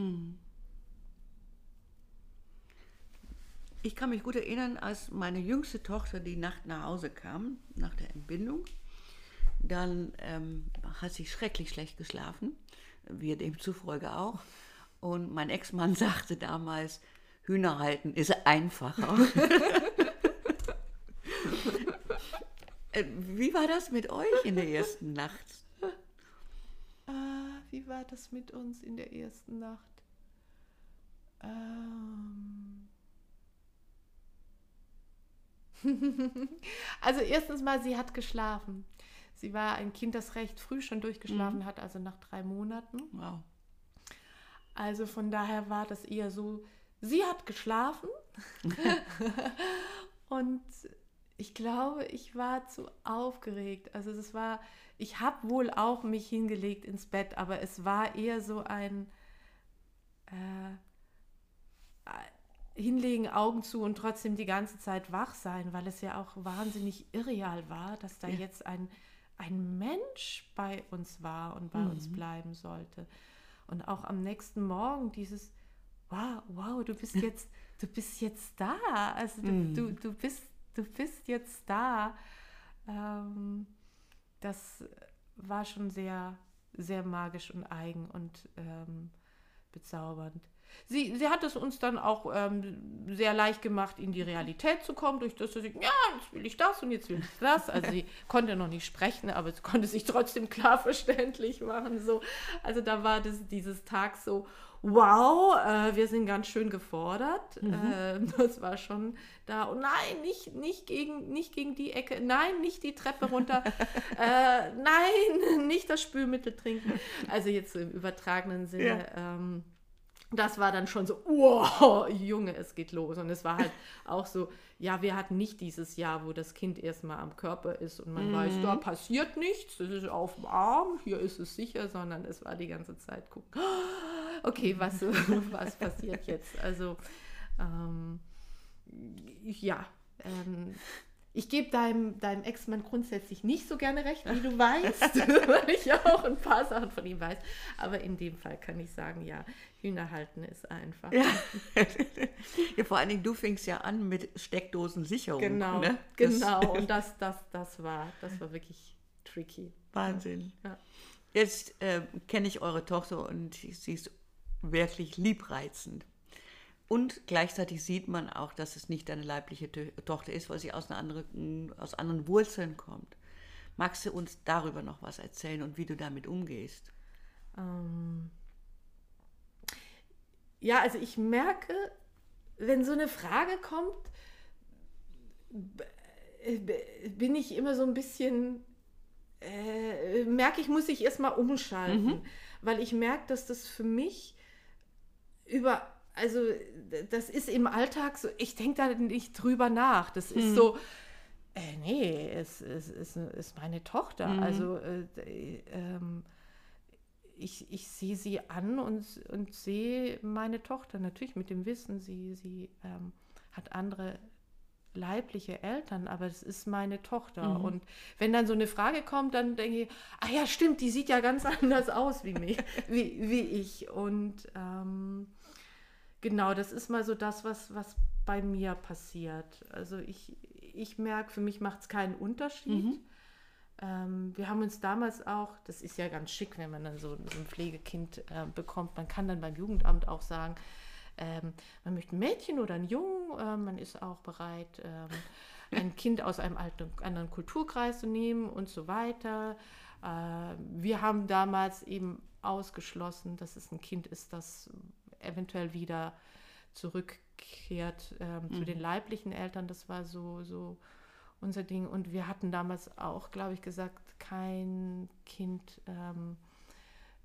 Ich kann mich gut erinnern, als meine jüngste Tochter die Nacht nach Hause kam, nach der Entbindung, dann ähm, hat sie schrecklich schlecht geschlafen, wir demzufolge auch. Und mein Ex-Mann <laughs> sagte damals, Hühner halten ist einfacher. <laughs> Äh, Wie war das mit euch in der ersten Nacht? Ah, wie war das mit uns in der ersten Nacht? Ähm. <laughs> also erstens mal, sie hat geschlafen. Sie war ein Kind, das recht früh schon durchgeschlafen hat, also nach drei Monaten. Wow. Also von daher war das eher so, sie hat geschlafen <laughs> <laughs> und ich glaube, ich war zu aufgeregt. Also es war, ich habe wohl auch mich hingelegt ins Bett, aber es war eher so ein äh, Hinlegen, Augen zu und trotzdem die ganze Zeit wach sein, weil es ja auch wahnsinnig irreal war, dass da Ja. jetzt ein, ein Mensch bei uns war und bei uns bleiben sollte. Und auch am nächsten Morgen dieses, wow, wow, du bist jetzt, du bist jetzt da. Also du, du, du bist, du bist jetzt da. Ähm, das war schon sehr, sehr magisch und eigen und ähm, bezaubernd. Sie, sie hat es uns dann auch ähm, sehr leicht gemacht, in die Realität zu kommen, durch das sie, ja, jetzt will ich das und jetzt will ich das. Also sie <laughs> konnte noch nicht sprechen, aber sie konnte sich trotzdem klar verständlich machen. So. Also da war das, dieses Tag so, wow, äh, wir sind ganz schön gefordert. Äh, <laughs> das war schon da. Und nein, nicht, nicht, gegen, nicht gegen die Ecke, nein, nicht die Treppe runter, <laughs> äh, nein, nicht das Spülmittel trinken. Also jetzt im übertragenen Sinne. Ähm, das war dann schon so, wow, Junge, es geht los. Und es war halt <laughs> auch so, ja, wir hatten nicht dieses Jahr, wo das Kind erstmal am Körper ist und man weiß, da passiert nichts, das ist auf dem Arm, hier ist es sicher, sondern es war die ganze Zeit, guck, <gasps> okay, was, <laughs> was passiert jetzt? Also, ähm, ja, ähm, ich gebe deinem, deinem Ex-Mann grundsätzlich nicht so gerne recht, wie du <laughs> weißt, <laughs> weil ich ja auch ein paar Sachen von ihm weiß. Aber in dem Fall kann ich sagen, ja, Hühner halten ist einfach. Ja. <laughs> ja, vor allen Dingen, du fingst ja an mit Steckdosensicherung. Genau, ne? genau. Und das, das, das war, das war wirklich tricky. Wahnsinn. Ja. Jetzt äh, kenne ich eure Tochter und sie ist wirklich liebreizend. Und gleichzeitig sieht man auch, dass es nicht deine leibliche Tochter ist, weil sie aus, einer anderen, aus anderen Wurzeln kommt. Magst du uns darüber noch was erzählen und wie du damit umgehst? Ähm, ja, also ich merke, wenn so eine Frage kommt, bin ich immer so ein bisschen, äh, merke ich, muss ich erstmal umschalten, weil ich merke, dass das für mich über, also das ist im Alltag so, ich denke da nicht drüber nach. Das ist so, äh, nee, es, es, es ist meine Tochter. Also äh, ähm, ich, ich sehe sie an und, und sehe meine Tochter natürlich mit dem Wissen, sie, sie ähm, hat andere leibliche Eltern, aber es ist meine Tochter. Und wenn dann so eine Frage kommt, dann denke ich, ah ja, stimmt, die sieht ja ganz <laughs> anders aus wie mich, wie, wie ich. Und ähm, genau, das ist mal so das, was, was bei mir passiert. Also ich, ich merke, für mich macht es keinen Unterschied. Ähm, wir haben uns damals auch, das ist ja ganz schick, wenn man dann so, so ein Pflegekind äh, bekommt, man kann dann beim Jugendamt auch sagen, ähm, man möchte ein Mädchen oder einen Jungen, äh, man ist auch bereit, ähm, ein Kind aus einem alten, anderen Kulturkreis zu nehmen und so weiter. Äh, wir haben damals eben ausgeschlossen, dass es ein Kind ist, das eventuell wieder zurückkehrt ähm, mhm. zu den leiblichen Eltern. Das war so, so unser Ding. Und wir hatten damals auch, glaube ich, gesagt, kein Kind ähm,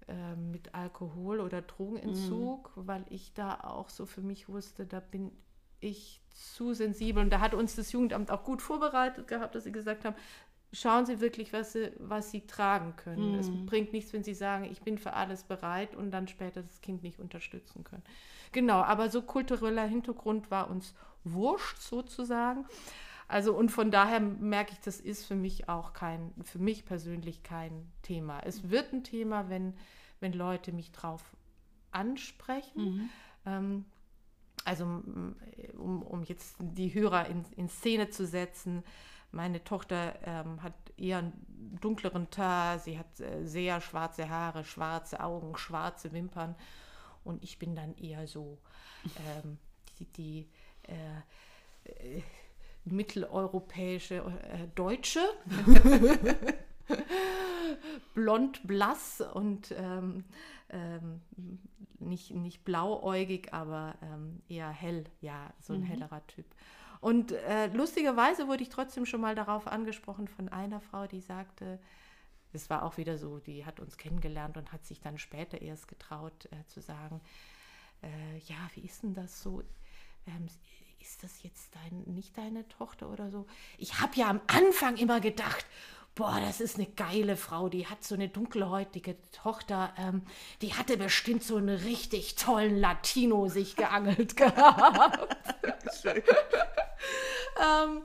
äh, mit Alkohol oder Drogenentzug, mhm. weil ich da auch so für mich wusste, da bin ich zu sensibel. Und da hat uns das Jugendamt auch gut vorbereitet gehabt, dass sie gesagt haben, schauen Sie wirklich, was Sie, was Sie tragen können. Mhm. Es bringt nichts, wenn Sie sagen, ich bin für alles bereit und dann später das Kind nicht unterstützen können. Genau, aber so kultureller Hintergrund war uns wurscht sozusagen. Also und von daher merke ich, das ist für mich auch kein, für mich persönlich kein Thema. Es wird ein Thema, wenn, wenn Leute mich drauf ansprechen. Mhm. Ähm, also um, um jetzt die Hörer in, in Szene zu setzen, meine Tochter ähm, hat eher einen dunkleren Teint, sie hat äh, sehr schwarze Haare, schwarze Augen, schwarze Wimpern und ich bin dann eher so ähm, die, die äh, äh, mitteleuropäische äh, Deutsche. <laughs> Blond, blass und ähm, ähm, nicht, nicht blauäugig, aber ähm, eher hell, ja, so ein mhm. hellerer Typ. Und äh, lustigerweise wurde ich trotzdem schon mal darauf angesprochen von einer Frau, die sagte, das war auch wieder so, die hat uns kennengelernt und hat sich dann später erst getraut äh, zu sagen, äh, ja, wie ist denn das so? Ähm, ist das jetzt dein, nicht deine Tochter oder so? Ich habe ja am Anfang immer gedacht, boah, das ist eine geile Frau, die hat so eine dunkelhäutige Tochter, ähm, die hatte bestimmt so einen richtig tollen Latino sich geangelt <laughs> gehabt. ähm,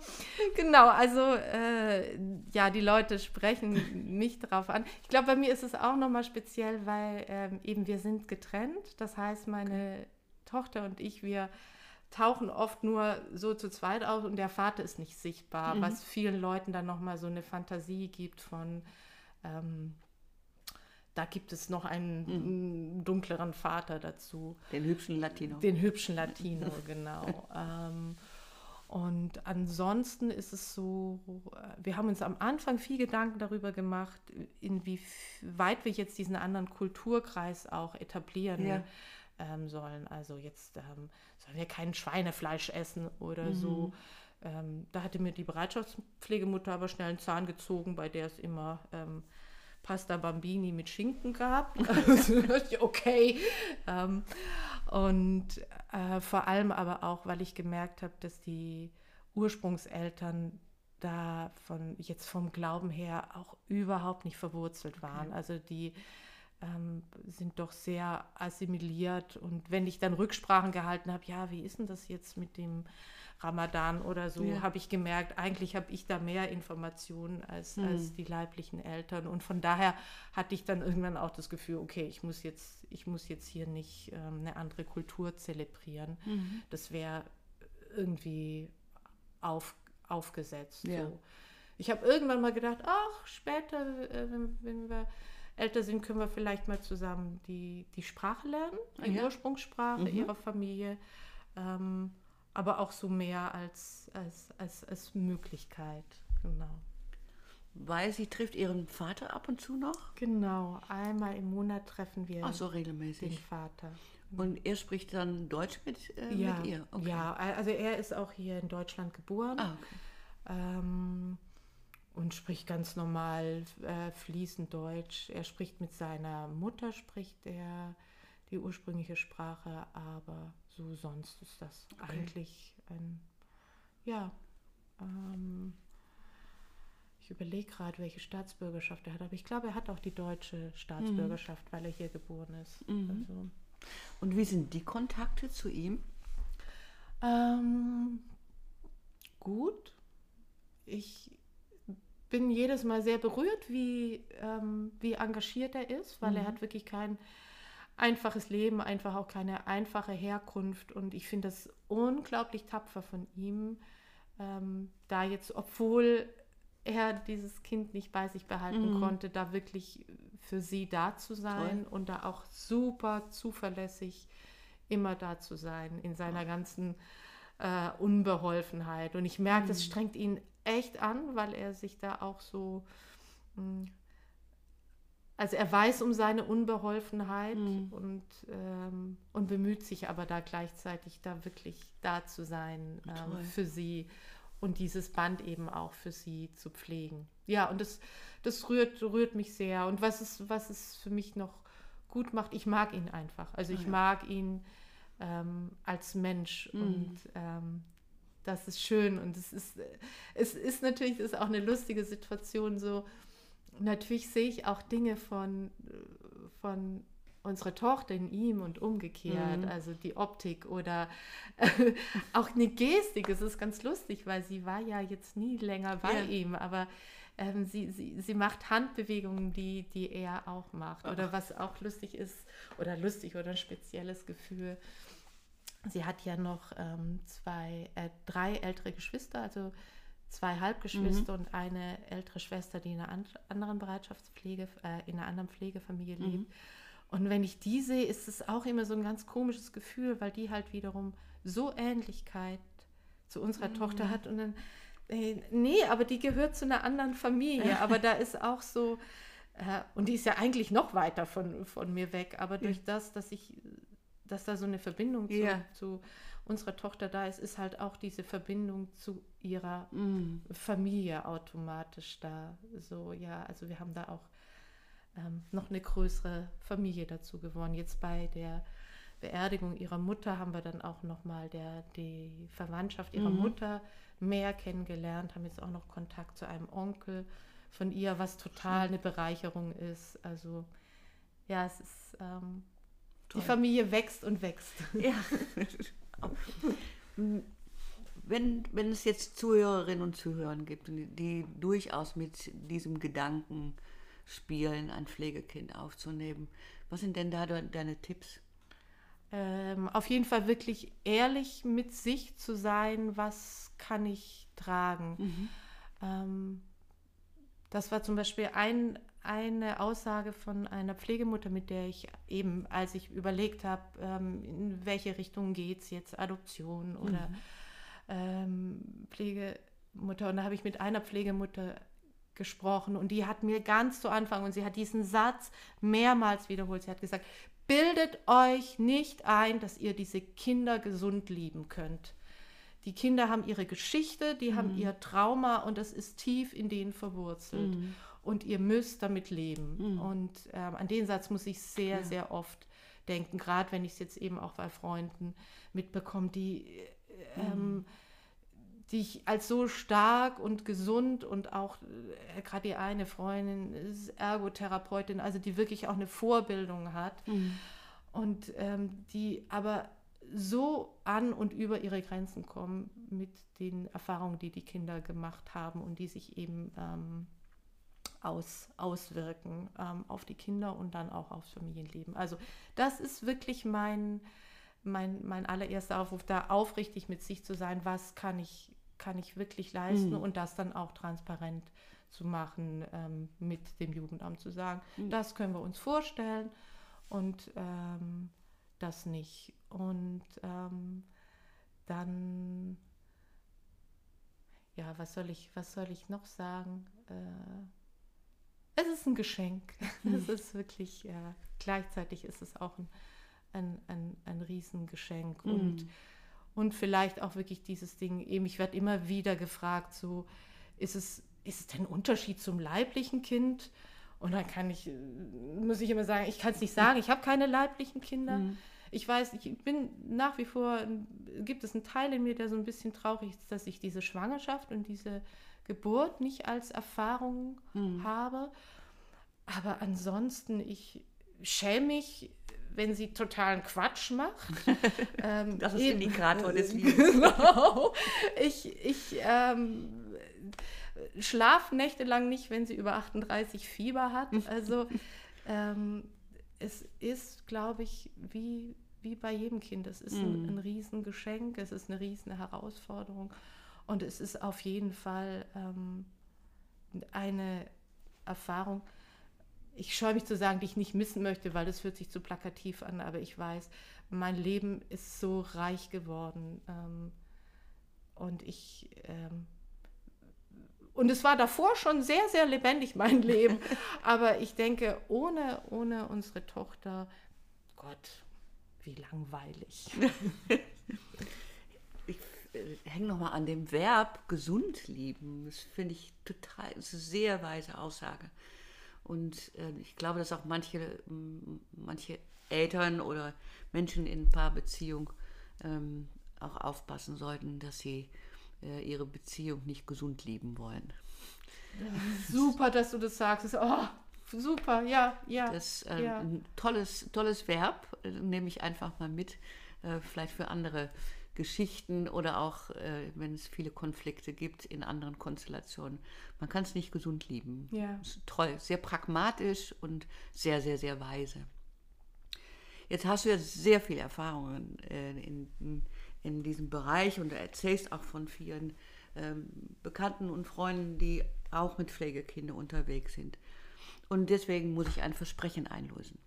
genau, also äh, ja, die Leute sprechen mich darauf an. Ich glaube, bei mir ist es auch nochmal speziell, weil ähm, eben wir sind getrennt. Das heißt, meine Tochter und ich, wir tauchen oft nur so zu zweit auf und der Vater ist nicht sichtbar, mhm. was vielen Leuten dann nochmal so eine Fantasie gibt von, ähm, da gibt es noch einen mhm. dunkleren Vater dazu. Den hübschen Latino. Den hübschen Latino, <laughs> genau. ähm, und ansonsten ist es so, wir haben uns am Anfang viel Gedanken darüber gemacht, inwieweit wir jetzt diesen anderen Kulturkreis auch etablieren. Ja ähm, sollen. Also jetzt ähm, sollen wir kein Schweinefleisch essen oder mhm. so. Ähm, da hatte mir die Bereitschaftspflegemutter aber schnell einen Zahn gezogen, bei der es immer ähm, Pasta Bambini mit Schinken gab. <laughs> Also, okay. Ähm, und äh, vor allem aber auch, weil ich gemerkt habe, dass die Ursprungseltern da von jetzt vom Glauben her auch überhaupt nicht verwurzelt waren. Okay. Also die ähm, sind doch sehr assimiliert. Und wenn ich dann Rücksprachen gehalten habe, ja, wie ist denn das jetzt mit dem Ramadan oder so, ja. habe ich gemerkt, eigentlich habe ich da mehr Informationen als, mhm. als die leiblichen Eltern. Und von daher hatte ich dann irgendwann auch das Gefühl, okay, ich muss jetzt, ich muss jetzt hier nicht ähm, eine andere Kultur zelebrieren. Mhm. Das wäre irgendwie auf, aufgesetzt. Ja. So. Ich habe irgendwann mal gedacht, ach, später, äh, wenn, wenn wir älter sind, können wir vielleicht mal zusammen die, die Sprache lernen, die ja. Ursprungssprache mhm. ihrer Familie, ähm, aber auch so mehr als, als, als, als Möglichkeit, genau. Weil sie trifft ihren Vater ab und zu noch? Genau, einmal im Monat treffen wir Ach so, regelmäßig. den Vater. Und er spricht dann Deutsch mit, äh, ja, mit ihr? Okay. Ja, also er ist auch hier in Deutschland geboren. Ah, okay. Ähm, und spricht ganz normal äh, fließend Deutsch. Er spricht mit seiner Mutter, spricht er die ursprüngliche Sprache, aber so sonst ist das okay. eigentlich ein, ja, ähm, ich überlege gerade, welche Staatsbürgerschaft er hat, aber ich glaube, er hat auch die deutsche Staatsbürgerschaft, mhm. weil er hier geboren ist. Mhm. Also, Und wie sind die Kontakte zu ihm? Ähm, gut. Ich bin jedes Mal sehr berührt, wie, ähm, wie engagiert er ist, weil mhm. er hat wirklich kein einfaches Leben, einfach auch keine einfache Herkunft. Und ich finde das unglaublich tapfer von ihm, ähm, da jetzt, obwohl er dieses Kind nicht bei sich behalten mhm. konnte, da wirklich für sie da zu sein Toll. und da auch super zuverlässig immer da zu sein, in seiner ganzen äh, Unbeholfenheit. Und ich merke, das strengt ihn echt an, weil er sich da auch so, hm, also er weiß um seine Unbeholfenheit Mhm. und, ähm, und bemüht sich aber da gleichzeitig da wirklich da zu sein ähm, für sie und dieses Band eben auch für sie zu pflegen. Ja, und das, das rührt, rührt mich sehr. Und was es, was es für mich noch gut macht, ich mag ihn einfach. Also ich Ah ja. mag ihn ähm, als Mensch Mhm. und ähm, das ist schön und es ist, äh, es ist natürlich ist auch eine lustige Situation so. Natürlich sehe ich auch Dinge von, äh, von unserer Tochter in ihm und umgekehrt, Mhm. also die Optik oder <laughs> auch eine Gestik. Es ist ganz lustig, weil sie war ja jetzt nie länger bei Ja. ihm, aber ähm, sie, sie, sie macht Handbewegungen, die, die er auch macht. Oder was auch lustig ist, oder lustig oder ein spezielles Gefühl. Sie hat ja noch ähm, zwei, äh, drei ältere Geschwister, also zwei Halbgeschwister und eine ältere Schwester, die in einer and- anderen Bereitschaftspflege, äh, in einer anderen Pflegefamilie lebt. Und wenn ich die sehe, ist es auch immer so ein ganz komisches Gefühl, weil die halt wiederum so Ähnlichkeit zu unserer Tochter hat. Und dann, äh, nee, aber die gehört zu einer anderen Familie. Aber da ist auch so, äh, und die ist ja eigentlich noch weiter von, von mir weg. Aber durch das, dass ich, dass da so eine Verbindung zu, Ja. zu unserer Tochter da ist, ist halt auch diese Verbindung zu ihrer Mhm. Familie automatisch da. So, ja, also wir haben da auch ähm, noch eine größere Familie dazu gewonnen. Jetzt bei der Beerdigung ihrer Mutter haben wir dann auch nochmal die Verwandtschaft ihrer Mhm. Mutter mehr kennengelernt, haben jetzt auch noch Kontakt zu einem Onkel von ihr, was total eine Bereicherung ist. Also ja, es ist, ähm, die Toll. Familie wächst und wächst. <laughs> Ja. wenn, wenn es jetzt Zuhörerinnen und Zuhörer gibt, die, die durchaus mit diesem Gedanken spielen, ein Pflegekind aufzunehmen, was sind denn da de- deine Tipps? Ähm, auf jeden Fall wirklich ehrlich mit sich zu sein, was kann ich tragen. Ähm, das war zum Beispiel ein, eine Aussage von einer Pflegemutter, mit der ich eben, als ich überlegt habe, ähm, in welche Richtung geht es jetzt, Adoption oder ähm, Pflegemutter. Und da habe ich mit einer Pflegemutter gesprochen und die hat mir ganz zu Anfang, und sie hat diesen Satz mehrmals wiederholt, sie hat gesagt, bildet euch nicht ein, dass ihr diese Kinder gesund lieben könnt. Die Kinder haben ihre Geschichte, die haben ihr Trauma und das ist tief in denen verwurzelt. Und ihr müsst damit leben. Und ähm, an den Satz muss ich sehr, sehr oft denken, gerade wenn ich es jetzt eben auch bei Freunden mitbekomme, die, äh, ähm, die ich als so stark und gesund und auch äh, gerade die eine Freundin ist Ergotherapeutin, also die wirklich auch eine Vorbildung hat. Und ähm, die aber so an und über ihre Grenzen kommen mit den Erfahrungen, die die Kinder gemacht haben und die sich eben ähm, aus, auswirken ähm, auf die Kinder und dann auch aufs Familienleben. Also das ist wirklich mein, mein, mein allererster Aufruf, da aufrichtig mit sich zu sein, was kann ich, kann ich wirklich leisten Mhm. und das dann auch transparent zu machen, ähm, mit dem Jugendamt zu sagen, das können wir uns vorstellen und ähm, das nicht. Und ähm, dann, ja, was soll ich, was soll ich noch sagen? Äh, es ist ein Geschenk. Es ist wirklich, ja, gleichzeitig ist es auch ein, ein, ein, ein Riesengeschenk. Und, und vielleicht auch wirklich dieses Ding, eben, ich werde immer wieder gefragt, so, ist es, ist es denn ein Unterschied zum leiblichen Kind? Und dann kann ich, äh, muss ich immer sagen, ich kann es nicht sagen, ich habe keine leiblichen Kinder. Ich weiß, ich bin nach wie vor, gibt es einen Teil in mir, der so ein bisschen traurig ist, dass ich diese Schwangerschaft und diese Geburt nicht als Erfahrung habe. Aber ansonsten, ich schäme mich, wenn sie totalen Quatsch macht. <laughs> ähm, Das ist eben- Indikator des Lebens. <laughs> Genau. Ich, ich ähm, schlafe nächtelang nicht, wenn sie über 38 Fieber hat. <laughs> Also ähm, es ist, glaube ich, wie, wie bei jedem Kind. Es ist ein, ein Riesengeschenk, es ist eine riesen Herausforderung und es ist auf jeden Fall ähm, eine Erfahrung. ich scheue mich zu sagen, die ich nicht missen möchte, weil das fühlt sich zu plakativ an, aber ich weiß, mein Leben ist so reich geworden. Ähm, und ich, ähm, und es war davor schon sehr, sehr lebendig, mein Leben. <laughs> aber ich denke, ohne, ohne unsere Tochter, Gott, wie langweilig. <laughs> hänge nochmal an dem Verb gesund lieben. Das finde ich total, das ist eine sehr weise Aussage. Und äh, ich glaube, dass auch manche, manche Eltern oder Menschen in Paarbeziehung ähm, auch aufpassen sollten, dass sie äh, ihre Beziehung nicht gesund lieben wollen. <laughs> Super, dass du das sagst. Oh, super, ja, ja. Das ist äh, ja. ein tolles, tolles Verb, äh, nehme ich einfach mal mit, äh, vielleicht für andere Geschichten oder auch, äh, wenn es viele Konflikte gibt in anderen Konstellationen. Man kann es nicht gesund lieben. Ja. toll, sehr pragmatisch und sehr, sehr, sehr weise. Jetzt hast du ja sehr viele Erfahrungen äh, in, in diesem Bereich und erzählst auch von vielen ähm, Bekannten und Freunden, die auch mit Pflegekindern unterwegs sind. Und deswegen muss ich ein Versprechen einlösen.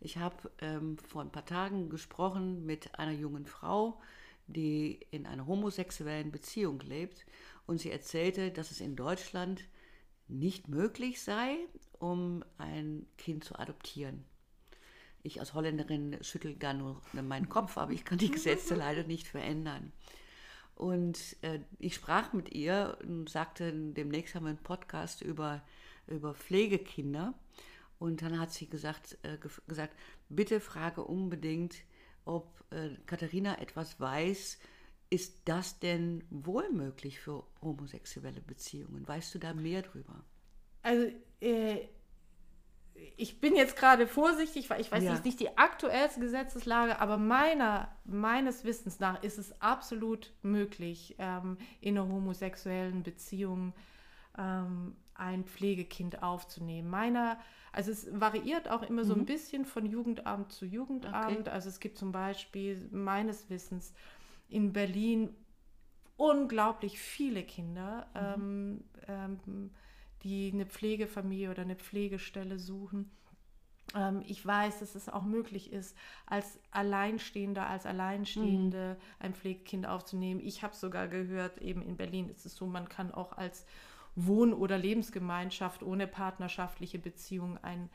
Ich habe ähm, vor ein paar Tagen gesprochen mit einer jungen Frau, die in einer homosexuellen Beziehung lebt und sie erzählte, dass es in Deutschland nicht möglich sei, um ein Kind zu adoptieren. Ich als Holländerin schüttel da nur meinen Kopf, aber ich kann die Gesetze leider nicht verändern. Und äh, ich sprach mit ihr und sagte, demnächst haben wir einen Podcast über, über Pflegekinder. Und dann hat sie gesagt, äh, gesagt, bitte frage unbedingt ob äh, Katharina etwas weiß, ist das denn wohl möglich für homosexuelle Beziehungen? Weißt du da mehr drüber? Also, äh, ich bin jetzt gerade vorsichtig, weil ich weiß ja. nicht die aktuellste Gesetzeslage, aber meiner, meines Wissens nach ist es absolut möglich, ähm, in einer homosexuellen Beziehung ähm, ein Pflegekind aufzunehmen. Meiner also es variiert auch immer mhm. so ein mhm. bisschen von Jugendamt zu Jugendamt. Okay. Also es gibt zum Beispiel meines Wissens in Berlin unglaublich viele Kinder, mhm. ähm, ähm, die eine Pflegefamilie oder eine Pflegestelle suchen. Ähm, ich weiß, dass es auch möglich ist, als Alleinstehender, als Alleinstehende mhm. ein Pflegekind aufzunehmen. Ich habe sogar gehört, eben in Berlin ist es so, man kann auch als Wohn- oder Lebensgemeinschaft ohne partnerschaftliche Beziehung ein,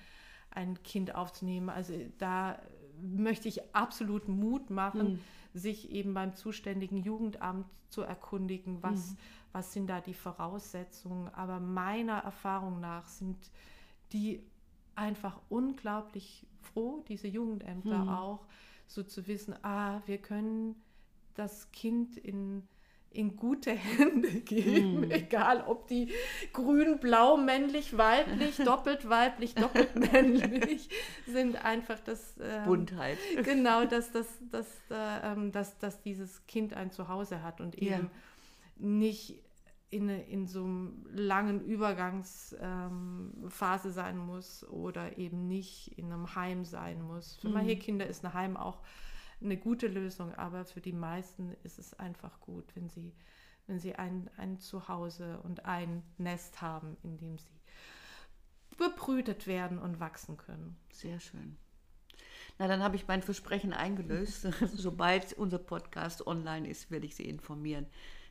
ein Kind aufzunehmen. Also da möchte ich absolut Mut machen, mhm. sich eben beim zuständigen Jugendamt zu erkundigen, was, mhm. was sind da die Voraussetzungen. Aber meiner Erfahrung nach sind die einfach unglaublich froh, diese Jugendämter mhm. auch, so zu wissen, ah, wir können das Kind in in gute Hände <laughs> geben, mm. egal ob die grün, blau, männlich, weiblich, <laughs> doppelt weiblich, doppelt männlich sind, einfach das ähm, Buntheit. Genau, dass, dass, dass, äh, dass, dass dieses Kind ein Zuhause hat und eben ja. nicht in, in so einem langen Übergangsphase ähm, sein muss oder eben nicht in einem Heim sein muss. Für mm. manche Kinder ist ein Heim auch eine gute Lösung, aber für die meisten ist es einfach gut, wenn sie, wenn sie ein, ein Zuhause und ein Nest haben, in dem sie bebrütet werden und wachsen können. Sehr schön. Na, dann habe ich mein Versprechen eingelöst. <laughs> <laughs> Sobald unser Podcast online ist, werde ich Sie informieren.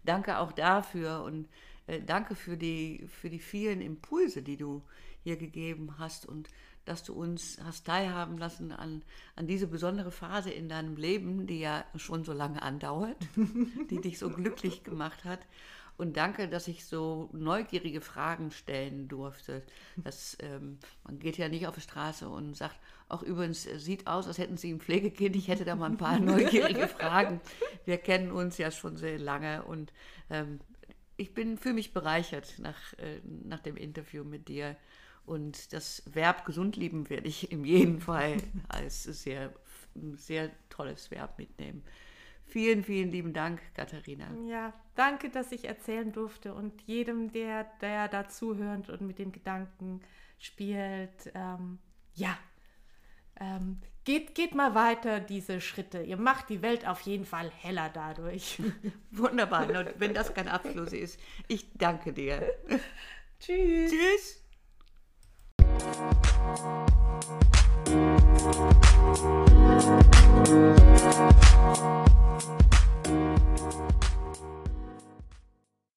Danke auch dafür und äh, danke für die, für die vielen Impulse, die du hier gegeben hast und dass du uns hast teilhaben lassen an, an diese besondere Phase in deinem Leben, die ja schon so lange andauert, <laughs> die dich so glücklich gemacht hat. Und danke, dass ich so neugierige Fragen stellen durfte. Das, ähm, man geht ja nicht auf die Straße und sagt, auch übrigens, es sieht aus, als hätten Sie ein Pflegekind. Ich hätte da mal ein paar <laughs> neugierige Fragen. Wir kennen uns ja schon sehr lange und ähm, ich bin für mich bereichert nach, äh, nach dem Interview mit dir. Und das Verb gesund lieben werde ich in jedem <laughs> Fall als sehr, sehr tolles Verb mitnehmen. Vielen, vielen lieben Dank, Katharina. Ja, danke, dass ich erzählen durfte und jedem, der, der dazuhört und mit den Gedanken spielt, ähm, ja, ähm, geht, geht mal weiter diese Schritte. Ihr macht die Welt auf jeden Fall heller dadurch. <laughs> Wunderbar. Und wenn das kein Abschluss ist, ich danke dir. <laughs> Tschüss. Tschüss. Thank you.